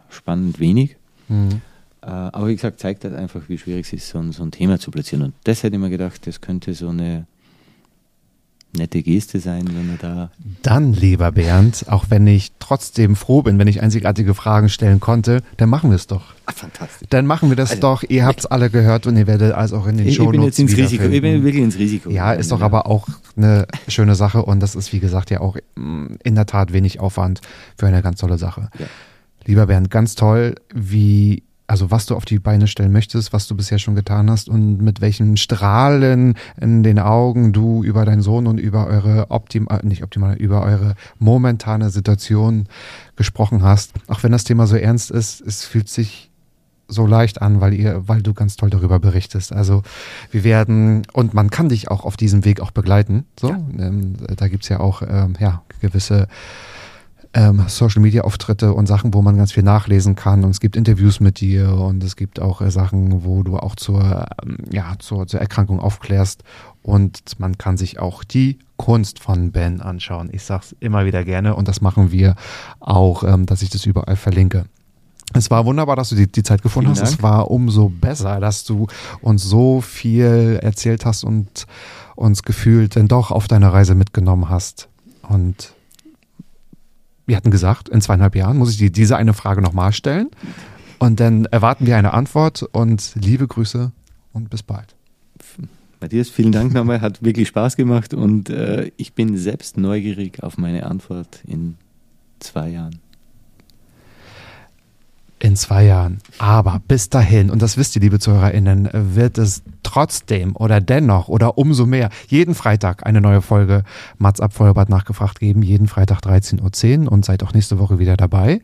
spannend wenig.
Mhm.
Äh, aber wie gesagt, zeigt halt einfach, wie schwierig es ist, so ein, so ein Thema zu platzieren. Und das hätte ich mir gedacht, das könnte so eine nette Geste sein, wenn man da.
Dann, lieber Bernd, auch wenn ich trotzdem froh bin, wenn ich einzigartige Fragen stellen konnte, dann machen wir es doch.
Ah, fantastisch.
Dann machen wir das
Also,
doch. Ihr habt es alle gehört und ihr werdet alles auch in den
Ich, ich
Shownotes
bin jetzt ins Risiko, ich bin wirklich ins Risiko.
Ja, ist doch aber auch eine schöne Sache und das ist, wie gesagt, ja auch mm, in der Tat wenig Aufwand für eine ganz tolle Sache.
Ja.
Lieber Bernd, ganz toll, wie, also was du auf die Beine stellen möchtest, was du bisher schon getan hast und mit welchen Strahlen in den Augen du über deinen Sohn und über eure optimal, nicht optimal, über eure momentane Situation gesprochen hast. Auch wenn das Thema so ernst ist, es fühlt sich so leicht an, weil ihr, weil du ganz toll darüber berichtest. Also wir werden, und man kann dich auch auf diesem Weg auch begleiten. So, ähm, da gibt's ja auch ähm, ja, gewisse ähm, Social Media Auftritte und Sachen, wo man ganz viel nachlesen kann. Und es gibt Interviews mit dir und es gibt auch äh, Sachen, wo du auch zur, ähm, ja, zur, zur Erkrankung aufklärst. Und man kann sich auch die Kunst von Ben anschauen. Ich sag's immer wieder gerne und das machen wir auch, ähm, dass ich das überall verlinke. Es war wunderbar, dass du die, die Zeit gefunden
Vielen
hast. Es
Dank.
war umso besser, dass du uns so viel erzählt hast und uns gefühlt dann doch auf deine Reise mitgenommen hast. Und wir hatten gesagt, in zweieinhalb Jahren muss ich dir diese eine Frage nochmal stellen. Und dann erwarten wir eine Antwort und liebe Grüße und bis bald.
Matthias, vielen Dank nochmal, hat wirklich Spaß gemacht und äh, ich bin selbst neugierig auf meine Antwort in zwei Jahren.
In zwei Jahren. Aber bis dahin, und das wisst ihr, liebe ZuhörerInnen, wird es trotzdem oder dennoch oder umso mehr jeden Freitag eine neue Folge Mats ab Feuerbad nachgefragt geben. Jeden Freitag 13.10 Uhr und seid auch nächste Woche wieder dabei.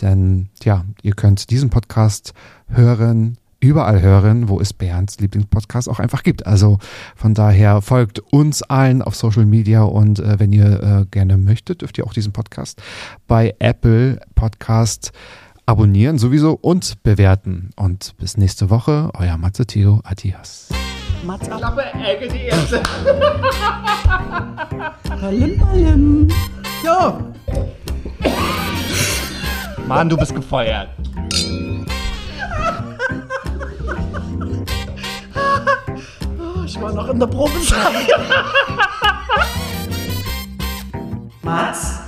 Denn ja, ihr könnt diesen Podcast hören, überall hören, wo es Bernds Lieblingspodcast auch einfach gibt. Also von daher folgt uns allen auf Social Media und äh, wenn ihr äh, gerne möchtet, dürft ihr auch diesen Podcast bei Apple Podcast abonnieren sowieso und bewerten. Und bis nächste Woche, euer Matze Theo. Adios.
Mats ab. Palim, palim. So,
Mann, du bist gefeuert.
ich war noch in der Probesache. Mats